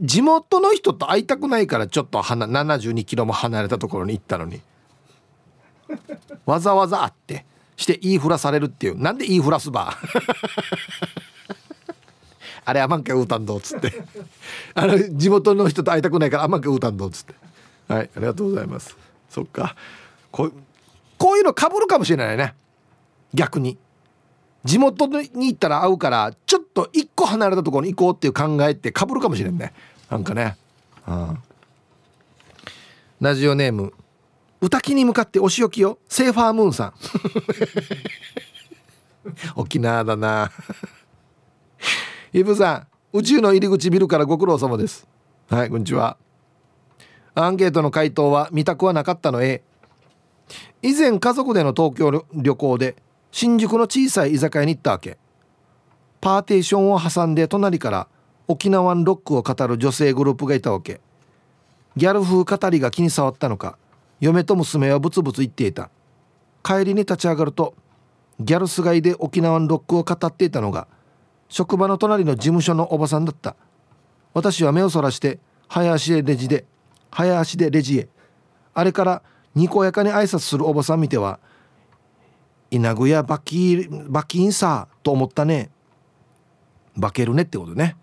地元の人と会いたくないからちょっと72キロも離れたところに行ったのに。わざわざ会ってして言いふらされるっていう。なんで言いふらすば？あれあまんけウータンドっつって。あの地元の人と会いたくないからあまんけウータンドっつって。はいありがとうございます。そっか。こうこういうのかぶるかもしれないね。逆に。地元に行ったら会うからちょっと一個離れたところに行こうっていう考えってかぶるかもしれんね。なんかね、うん、ラジオネーム。歌木に向かってお仕置きよ。セーファームーンさん。沖縄だな。イブさん宇宙の入り口ビルからご苦労様です。はいこんにちは。アンケートの回答は見たくはなかったの A 以前家族での東京旅行で新宿の小さい居酒屋に行ったわけ。パーテーションを挟んで隣から沖縄ロックを語る女性グループがいたわけ。ギャル風語りが気に障ったのか嫁と娘はブツブツ言っていた。帰りに立ち上がるとギャルス街で沖縄ロックを語っていたのが職場の隣の事務所のおばさんだった。私は目をそらして早足でレジで早足でレジへ。あれからにこやかに挨拶するおばさん見ては稲具やバキバキンさと思ったね。化けるねってことね。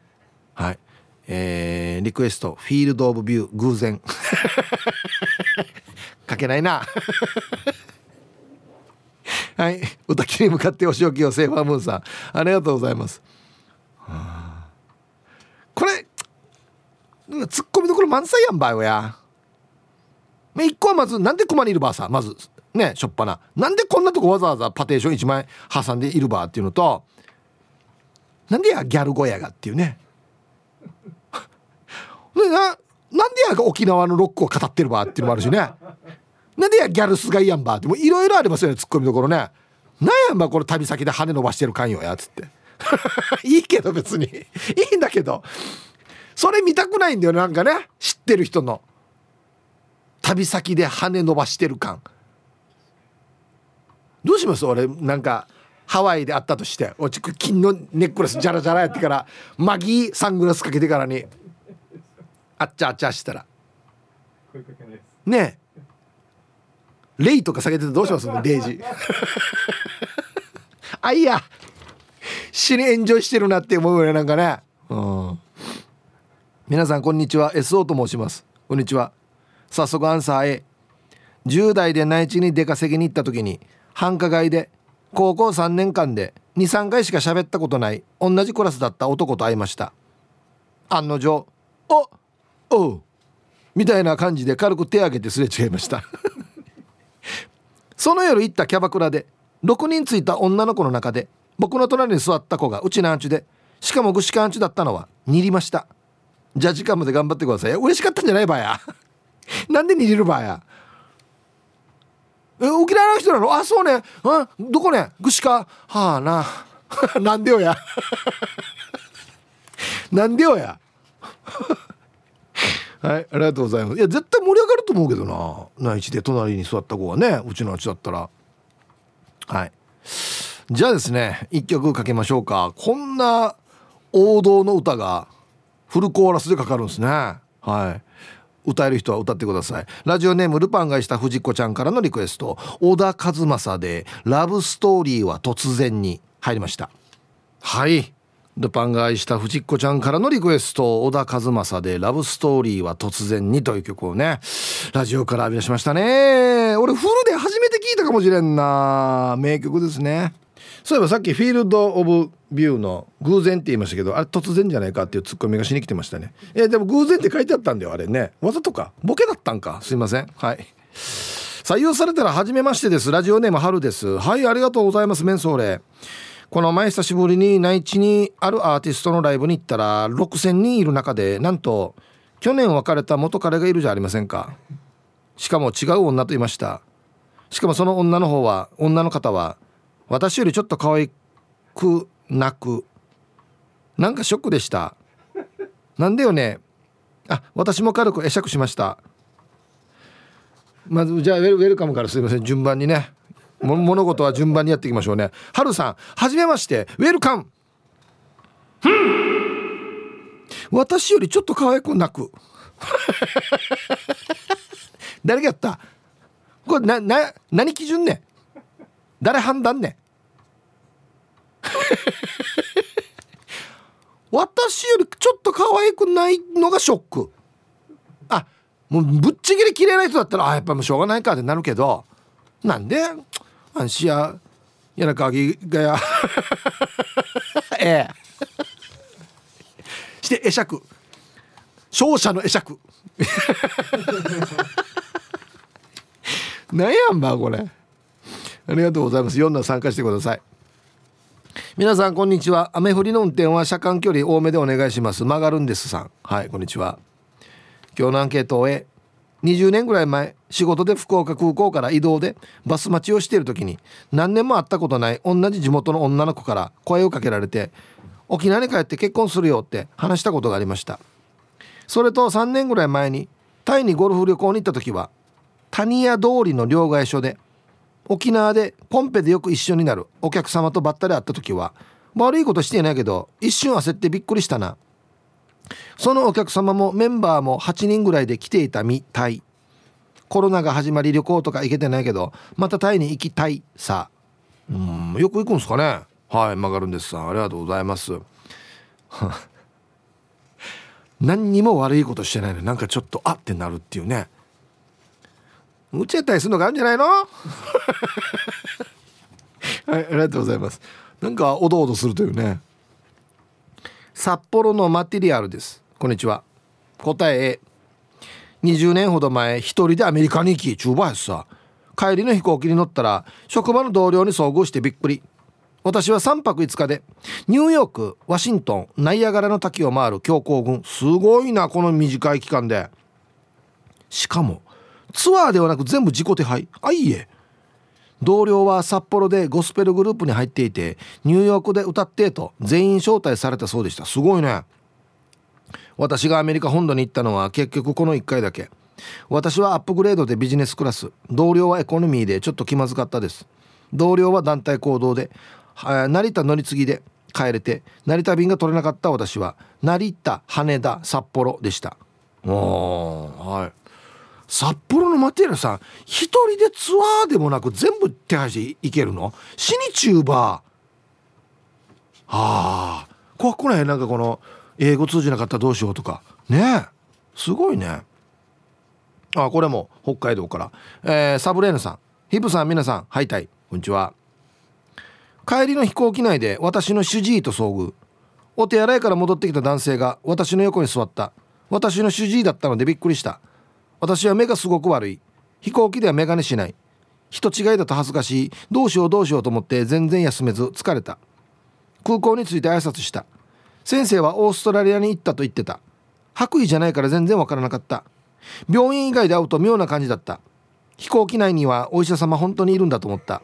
はい、えー、リクエストフィールド・オブ・ビュー偶然。書けないな。はい。歌きに向かってお仕置きをセーファームーンさん。ありがとうございます、これツッコミどころ満載やんばよや。一個はまずなんで熊にいるばさまずねしょっぱな。なんでこんなとこわざわざパテーション1枚挟んでいるばっていうのとなんでやギャル小屋がっていうね。でななんでや沖縄のロックを語ってるばっていうのもあるしね。なんでやギャルスがいやんばってもいろいろありますよねツッコミどころね。なんやんばこれ旅先で羽伸ばしてるかんよやつって。いいけど別に。いいんだけど。それ見たくないんだよなんかね。知ってる人の。旅先で羽伸ばしてる感。どうします？俺なんかハワイで会ったとして。おちく金のネックレスジャラジャラやってから。マギーサングラスかけてからに。あっちゃあっちゃしたら。ねえ。レイとか下げててどうします？デイジ。ー あいや死にエンジョイしてるなって思うよねなんかね。うん。皆さんこんにちは。SO と申します。こんにちは。早速アンサー A 10代で内地に出稼ぎに行った時に繁華街で高校3年間で23回しか喋ったことない同じクラスだった男と会いました。案の定「おおう」みたいな感じで軽く手挙げてすれ違いました。その夜行ったキャバクラで6人ついた女の子の中で僕の隣に座った子がうちなんちゅでしかもぐしかんちゅだったのは煮りました。じゃあ時間まで頑張ってください。嬉しかったんじゃないばや。なんで煮れるばや。え沖縄の人なの？あそうね。うん？どこね？ぐしかはあな。なんでよや。なんでよや。はいありがとうございます。いや絶対盛り上がると思うけどな。内地で隣に座った子がねうちのうちだったら。はい。じゃあですね一曲かけましょうか。こんな王道の歌がフルコーラスでかかるんですね。はい。歌える人は歌ってください。ラジオネームルパンがした藤子ちゃんからのリクエスト。小田和正でラブストーリーは突然に入りました。はい。ルパンが愛した藤子ちゃんからのリクエスト。小田和正でラブストーリーは突然にという曲をねラジオから浴び出しましたね。俺フルで初めて聞いたかもしれんな。名曲ですね。そういえばさっきフィールド・オブ・ビューの偶然って言いましたけどあれ突然じゃないかっていうツッコミがしに来てましたね。えでも偶然って書いてあったんだよあれね。わざとか。ボケだったんか？すいません。はい。採用されたら初めましてです。ラジオネーム春です。はいありがとうございますメンソーレ。この前久しぶりに内地にあるアーティストのライブに行ったら6,000人いる中でなんと去年別れた元彼がいるじゃありませんか。しかも違う女といました。しかもその女の方は女の方は私よりちょっと可愛くなくなんかショックでした。なんでよね。あ私も軽く会釈しました。まずじゃあウェルカムからすいません。順番にね。物事は順番にやっていきましょうね。はるさんはじめまして。ウェルカム。私よりちょっと可愛くなく。誰がやった？これなな何基準ね？誰判断ね？私よりちょっと可愛くないのがショック。あもうぶっちぎり綺麗な人だったらあやっぱもうしょうがないかってなるけどなんであんしややなかぎがや ええ。して会釈。勝者の会釈。なんやんばこれ。ありがとうございます。4の参加してください。皆さんこんにちは。雨降りの運転は車間距離多めでお願いします。曲がるんですさん。はいこんにちは。今日のアンケートを終え20年ぐらい前仕事で福岡空港から移動でバス待ちをしている時に何年も会ったことない同じ地元の女の子から声をかけられて沖縄に帰って結婚するよって話したことがありました。それと3年ぐらい前にタイにゴルフ旅行に行った時は谷屋通りの両替所で沖縄でポンペでよく一緒になるお客様とばったり会った時は悪いことしてないけど一瞬焦ってびっくりしたな。そのお客様もメンバーも8人ぐらいで来ていたみたい。コロナが始まり旅行とか行けてないけどまたタイに行きたい。さうんよく行くんですかね。はい曲がるんですさんありがとうございます。何にも悪いことしてないのになんかちょっとあってなるっていうね。無茶やったりするのがあるんじゃないの？はいありがとうございます。なんかおどおどするというね。札幌のマテリアルです。こんにちは。答え A 20年ほど前一人でアメリカに行き中バやさ。帰りの飛行機に乗ったら職場の同僚に遭遇してびっくり。私は3泊5日でニューヨークワシントンナイアガラの滝を回る強行軍。すごいなこの短い期間で。しかもツアーではなく全部自己手配？あいいえ。同僚は札幌でゴスペルグループに入っていてニューヨークで歌ってと全員招待されたそうでした。すごいね。私がアメリカ本土に行ったのは結局この1回だけ。私はアップグレードでビジネスクラス。同僚はエコノミーでちょっと気まずかったです。同僚は団体行動で成田乗り継ぎで帰れて成田便が取れなかった私は成田羽田札幌でした。おはい。札幌のマテリアルさん一人でツアーでもなく全部手配していけるの？死にチューバー。はあここら辺なんかこの英語通じなかったらどうしようとか。ね。すごいね。あこれも北海道から、えー、サブレーヌさん。ヒプさん皆さんハイタイ。こんにちは。帰りの飛行機内で私の主治医と遭遇。お手洗いから戻ってきた男性が私の横に座った。私の主治医だったのでびっくりした。私は目がすごく悪い。飛行機では眼鏡しない。人違いだと恥ずかしい。どうしようどうしようと思って全然休めず疲れた。空港に着いて挨拶した。先生はオーストラリアに行ったと言ってた。白衣じゃないから全然わからなかった。病院以外で会うと妙な感じだった。飛行機内にはお医者様本当にいるんだと思った。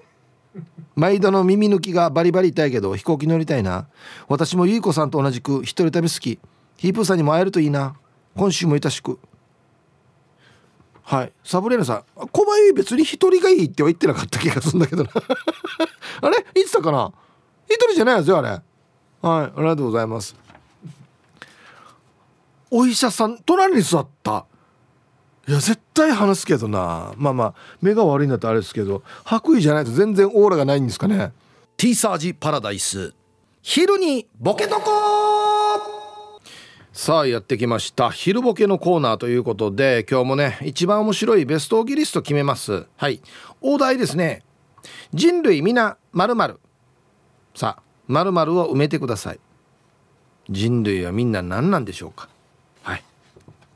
毎度の耳抜きがバリバリ痛いけど飛行機乗りたいな。私もゆい子さんと同じく一人旅好き。ヒープーさんにも会えるといいな。今週もいたしく。はい。サブレーナさん小林別に一人がいいっては言ってなかった気がするんだけどな。あれ？言ってたかな？一人じゃないですよあれ。はい。ありがとうございます。お医者さん隣に座った。いや絶対話すけどな。まあまあ目が悪いんだったらあれですけど白衣じゃないと全然オーラがないんですかね。T サージパラダイス。昼にボケとこさあやってきました。昼ボケのコーナーということで今日もね一番面白いベストオギリスト決めます。はい。お題ですね。人類皆まるさあまるを埋めてください。人類はみんな何なんでしょうか。はい。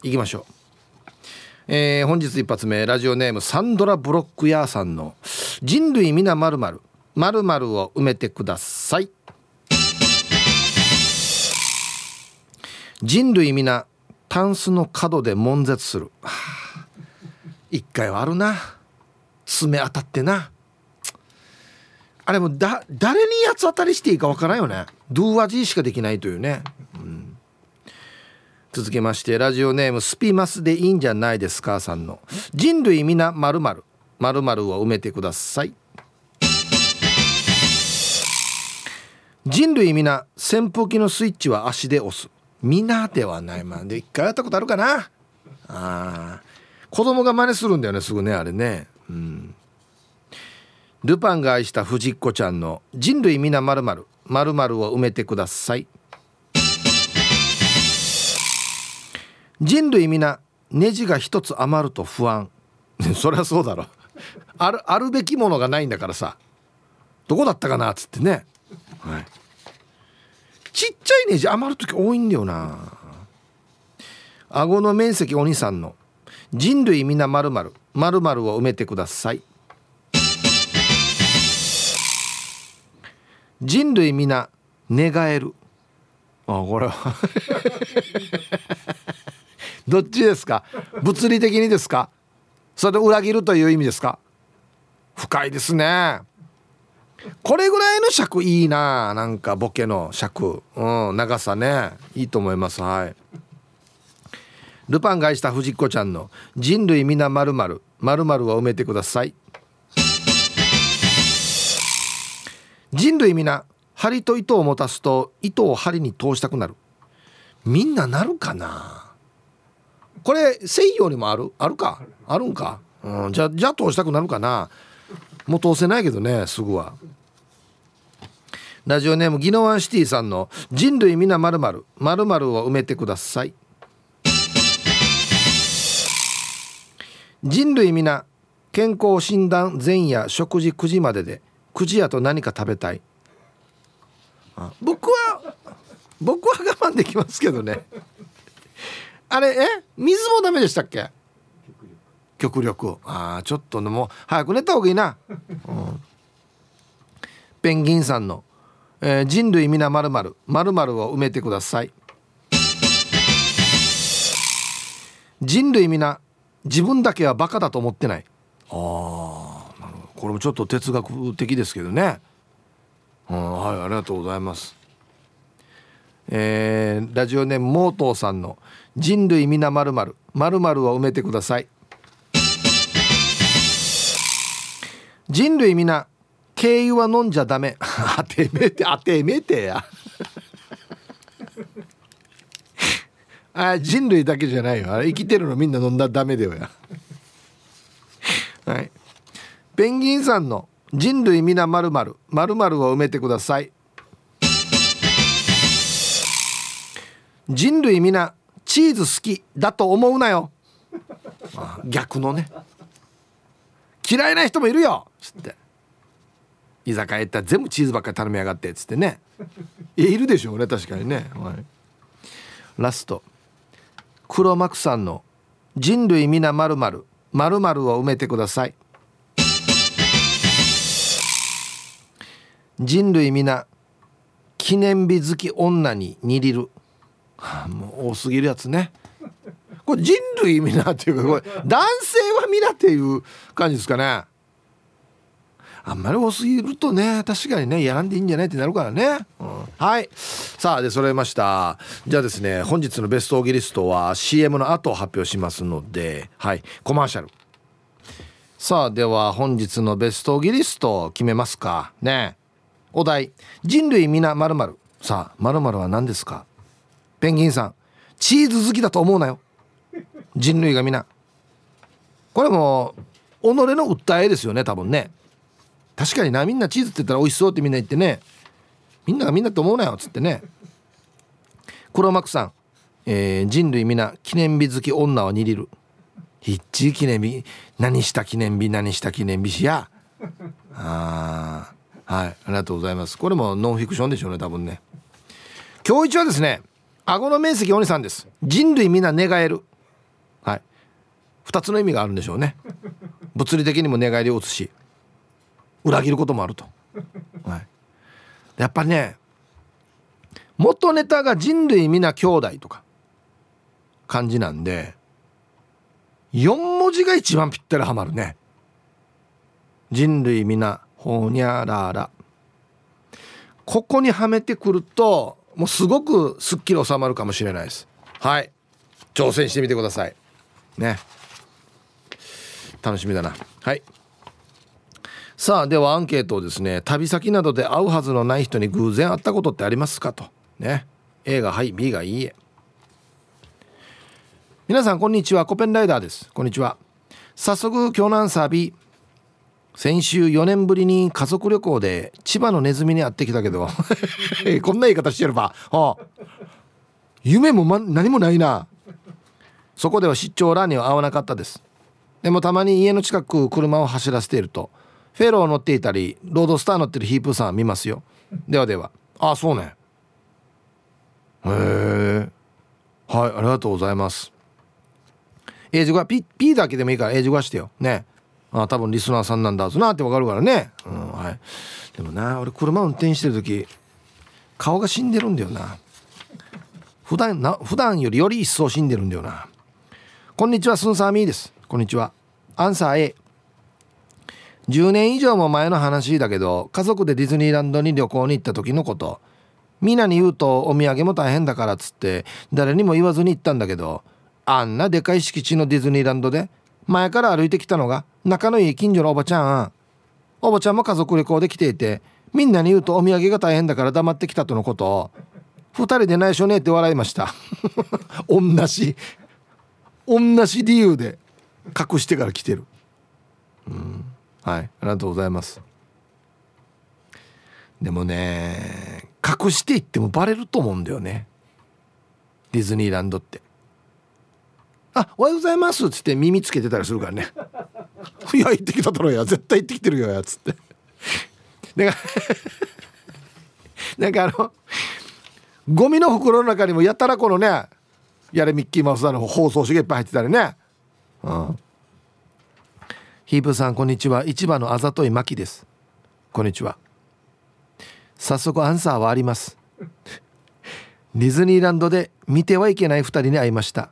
行きましょう。えー、本日一発目ラジオネームサンドラ・ブロックヤーさんの「人類皆まるまるまるを埋めてください」人類皆タンスの角で悶絶する、はあ、一回はあるな。爪当たってな。あれもだ誰に八つ当たりしていいかわからんよね。ドゥーワジーしかできないというね。続けましてラジオネームスピマスでいいんじゃないですかさんの。人類皆まるまるまるを埋めてください。人類皆扇風機のスイッチは足で押す。皆ではないまで一回やったことあるかな。あ子供が真似するんだよねすぐねあれね。うん。ルパンが愛した藤子ちゃんの人類皆まるまるまるを埋めてください。人類皆ネジが一つ余ると不安。そりゃそうだろ。あるあるべきものがないんだからさ。どこだったかなっつってね、はい、ちっちゃいネジ余る時多いんだよな。顎の面積お兄さんの。人類皆まるまるまるを埋めてください。人類皆寝返る。あこれは。どっちですか？物理的にですか？それで裏切るという意味ですか？深いですね。これぐらいの尺いいななんかボケの尺、うん、長さね。いいと思いますはい。ルパンが愛した藤子ちゃんの「人類皆まるまるまるを埋めてください。人類皆針と糸を持たすと糸を針に通したくなる。みんななるかな？これ西洋にもある？あるか？あるんか、うん、じゃじゃあ通したくなるかな？もう通せないけどねすぐは。ラジオネームギノワンシティさんの「人類皆まるまるまるを埋めてください」人類皆健康診断前夜食事9時までで9時やと何か食べたい。僕は僕は我慢できますけどね。あれえ？水もダメでしたっけ？極力ああちょっともう早く寝た方がいいな、うん、ペンギンさんの、えー、人類皆まるまるまるを埋めてください。人類皆自分だけはバカだと思ってない。ああこれもちょっと哲学的ですけどね、うん、はいありがとうございます。えー、ラジオネームモートーさんの「人類皆まるまるまるを埋めてください。人類皆軽油は飲んじゃダメ。あてめてあてめてや。あ人類だけじゃないよ。あれ生きてるのみんな飲んだらダメだよや。はい。ペンギンさんの人類皆まるまるまるを埋めてください。人類皆チーズ好きだと思うなよ。逆のね。嫌いな人もいるよ。つって。居酒屋行ったら全部チーズばっかり頼みやがってっつってね。いるでしょうね確かにね、はい、ラスト。黒幕さんの「人類皆まるまるまるを埋めてください。人類皆記念日好き女に似りる、はあ、もう多すぎるやつね。これ人類皆っていうかこれ男性は皆っていう感じですかね。あんまり多すぎるとね確かにねやらんでいいんじゃないってなるからね、うん、はい。さあで揃えました。じゃあですね本日のベストオギリストは CM の後発表しますのではい。コマーシャル。さあでは本日のベストオギリスト決めますか。ね。お題。人類皆まるさあまるは何ですか？ペンギンさん。チーズ好きだと思うなよ。人類が皆。これも己の訴えですよね多分ね。確かになみんなチーズって言ったら美味しそうってみんな言ってね。みんながみんなと思うなよっつってね。黒幕さん、えー、人類皆記念日好き女はにりる一致記念日。何した記念日何した記念日しや。あはいありがとうございます。これもノンフィクションでしょうね多分ね。今日一はですね顎の面積お兄さんです。人類皆願える。2つの意味があるんでしょうね。物理的にも願いを打つし裏切ることもあると、はい、やっぱりね元ネタが人類皆兄弟とか感じなんで4文字が一番ぴったりはまるね。人類皆ほにゃらら。ここにはめてくるともうすごくすっきり収まるかもしれないです。はい。挑戦してみてください。ね。楽しみだな。はい。さあではアンケートをですね旅先などで会うはずのない人に偶然会ったことってありますかと。ね。A がはい B がいいえ。皆さんこんにちは。コペンライダーです。こんにちは。早速今日のアンサー B 先週4年ぶりに家族旅行で千葉のネズミに会ってきたけど。こんな言い方してれば、はあ、夢も、ま、何もないな。そこでは出張ラーには会わなかったです。でもたまに家の近く車を走らせているとフェロー乗っていたりロードスター乗ってるヒープさん見ますよ。ではでは。あそうね。へえはいありがとうございます。英語はピピーだけでもいいから英語はしてよ。ね。あ多分リスナーさんなんだぞなってわかるからね、うん、はい。でもな俺車運転してる時顔が死んでるんだよな。普段な普段よりより一層死んでるんだよな。こんにちはスンサーミーです。こんにちは。アンサー A 10年以上も前の話だけど家族でディズニーランドに旅行に行った時のこと。みんなに言うとお土産も大変だからっつって誰にも言わずに行ったんだけどあんなでかい敷地のディズニーランドで前から歩いてきたのが仲のいい近所のおばちゃん。おばちゃんも家族旅行で来ていてみんなに言うとお土産が大変だから黙ってきたとのこと。を2人で内緒ねえって笑いました。同じ。同じ理由で。隠してから来てる。うん。はい。ありがとうございます。でもね隠していってもバレると思うんだよね。ディズニーランドって「あおはようございます」っつって耳つけてたりするからね「いや行ってきただろうや絶対行ってきてるよや」つって。だか なんかあのゴミの袋の中にもやたらこのねやれミッキーマウスだの包装紙がいっぱい入ってたりね。うん。ヒープさんこんにちは。市場のあざといまきです。こんにちは。早速アンサーはあります。ディズニーランドで見てはいけない2人に会いました。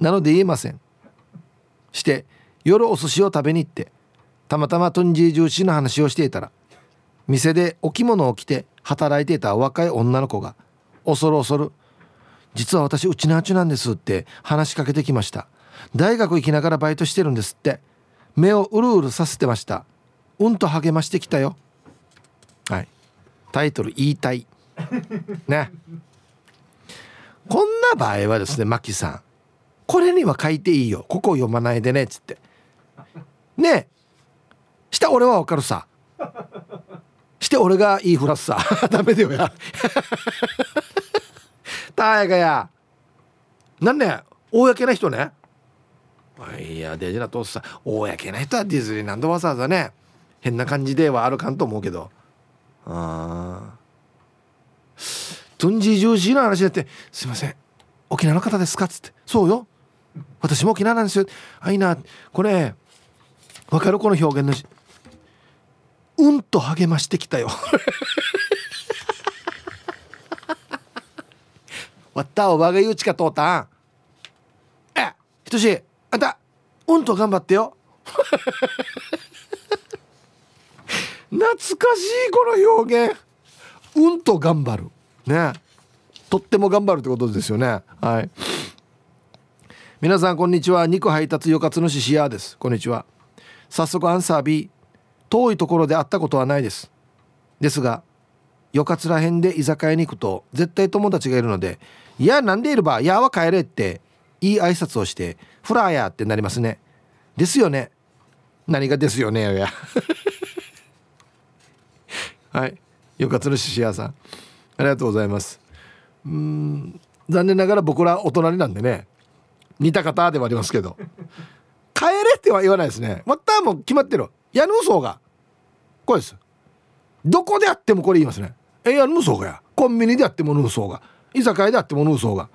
なので言えません。して夜お寿司を食べに行ってたまたまトンジージューシーの話をしていたら店でお着物を着て働いていた若い女の子が恐る恐る「実は私うちなちなんです」って話しかけてきました。大学行きながらバイトしてるんですって。目をうるうるさせてました。うんと励ましてきたよ。はい。タイトル言いたい。ね。こんな場合はですねマキさん。これには書いていいよ。ここを読まないでねっつって。ねえ。した俺はわかるさ。して俺が言いふらすさ。ダメだよや。たやがや。なんね公な人ね。いやデジナトスさ公な人はディズニーランドわざわざね変な感じではあるかんと思うけど。ああトンジージュージーの話になって「すいません沖縄の方ですか?」っつって「そうよ。私も沖縄なんですよ」あいいな。これわかる？この表現のしうんと励ましてきたよ。わったおばが言うちかとうたん。えひとし。あんたうんと頑張ってよ。懐かしいこの表現。うんと頑張る。ね。とっても頑張るってことですよね。はい。皆さんこんにちは。肉配達よかつのししやです。こんにちは。早速アンサー B 遠いところで会ったことはないです。ですがよかつらへんで居酒屋に行くと絶対友達がいるので「いやなんでいるばいやは帰れ」っていい挨拶をして「フラーや」ってなりますね。ですよね。何がですよねや はい。よかつのししやさん。ありがとうございます。うん残念ながら僕らお隣なんでね似た方ではありますけど。帰れっては言わないですね。またもう決まってる。矢野嘘が。これです。どこであってもこれ言いますね。え矢野嘘がや。コンビニであってもヌーソーが。居酒屋であってもヌーソーが。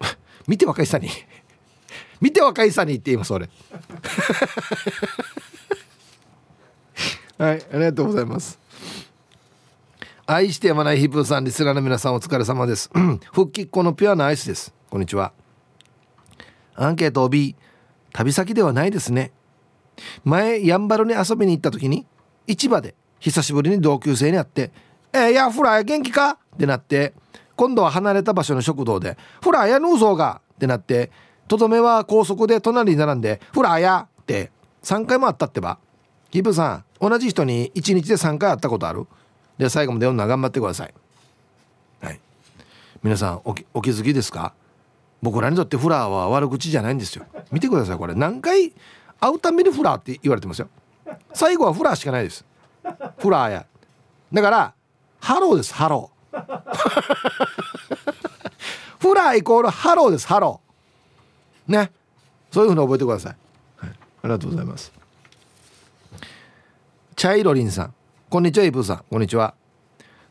見て若いさに。見て若いさに言っています俺はいありがとうございます。愛してやまないヒップさんリスナーの皆さんお疲れ様です。復帰っ子のピュアなアイスです。こんにちは。アンケート B 旅先ではないですね。前やんばるに遊びに行った時に市場で久しぶりに同級生に会って「えー、いやフラー元気か?」ってなって今度は離れた場所の食堂で「フラーやヌーゾーが」ってなってとどめは高速で隣に並んで「フラーや」って3回もあったってば。ヒブさん同じ人に1日で3回会ったことある？で最後まで読んだ頑張ってください。はい。皆さんお気づきですか？僕らにとってフラーは悪口じゃないんですよ。見てくださいこれ。何回会うたびにフラーって言われてますよ。最後はフラーしかないです。フラーや。だからハローですハロー。フラーイコールハローですハロー。ね。そういうふうに覚えてください、はい、ありがとうございます。チャイロリンさん。こんにちはイブさん。こんにちは。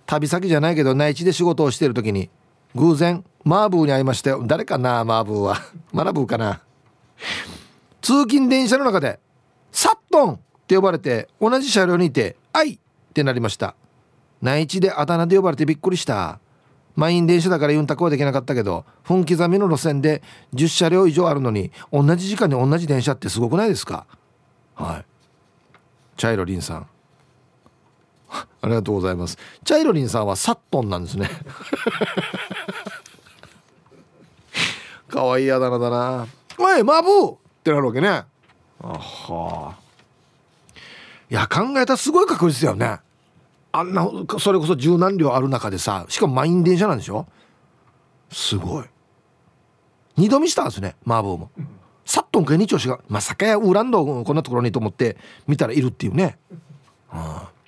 旅先じゃないけど内地で仕事をしている時に偶然マーブーに会いましたよ誰かなマーブーは。マラブーかな。通勤電車の中でサットンって呼ばれて同じ車両にいて「あい!」ってなりました。内地であだ名で呼ばれてびっくりした。満員電車だからユンタクはできなかったけど分刻みの路線で10車両以上あるのに同じ時間に同じ電車ってすごくないですか？はい。チャイロリンさん。ありがとうございます。チャイロリンさんはサットンなんですね。かわいいあだ名だな。おいマブー!ってなるわけね。あは。あいや考えたらすごい確率だよね。あんなそれこそ十何両ある中でさしかも満員電車なんでしょ？すごい。二度見したんですね麻婆も。さっとんか二丁しがまさかやウランドこんなところにと思って見たらいるっていうね、はあ。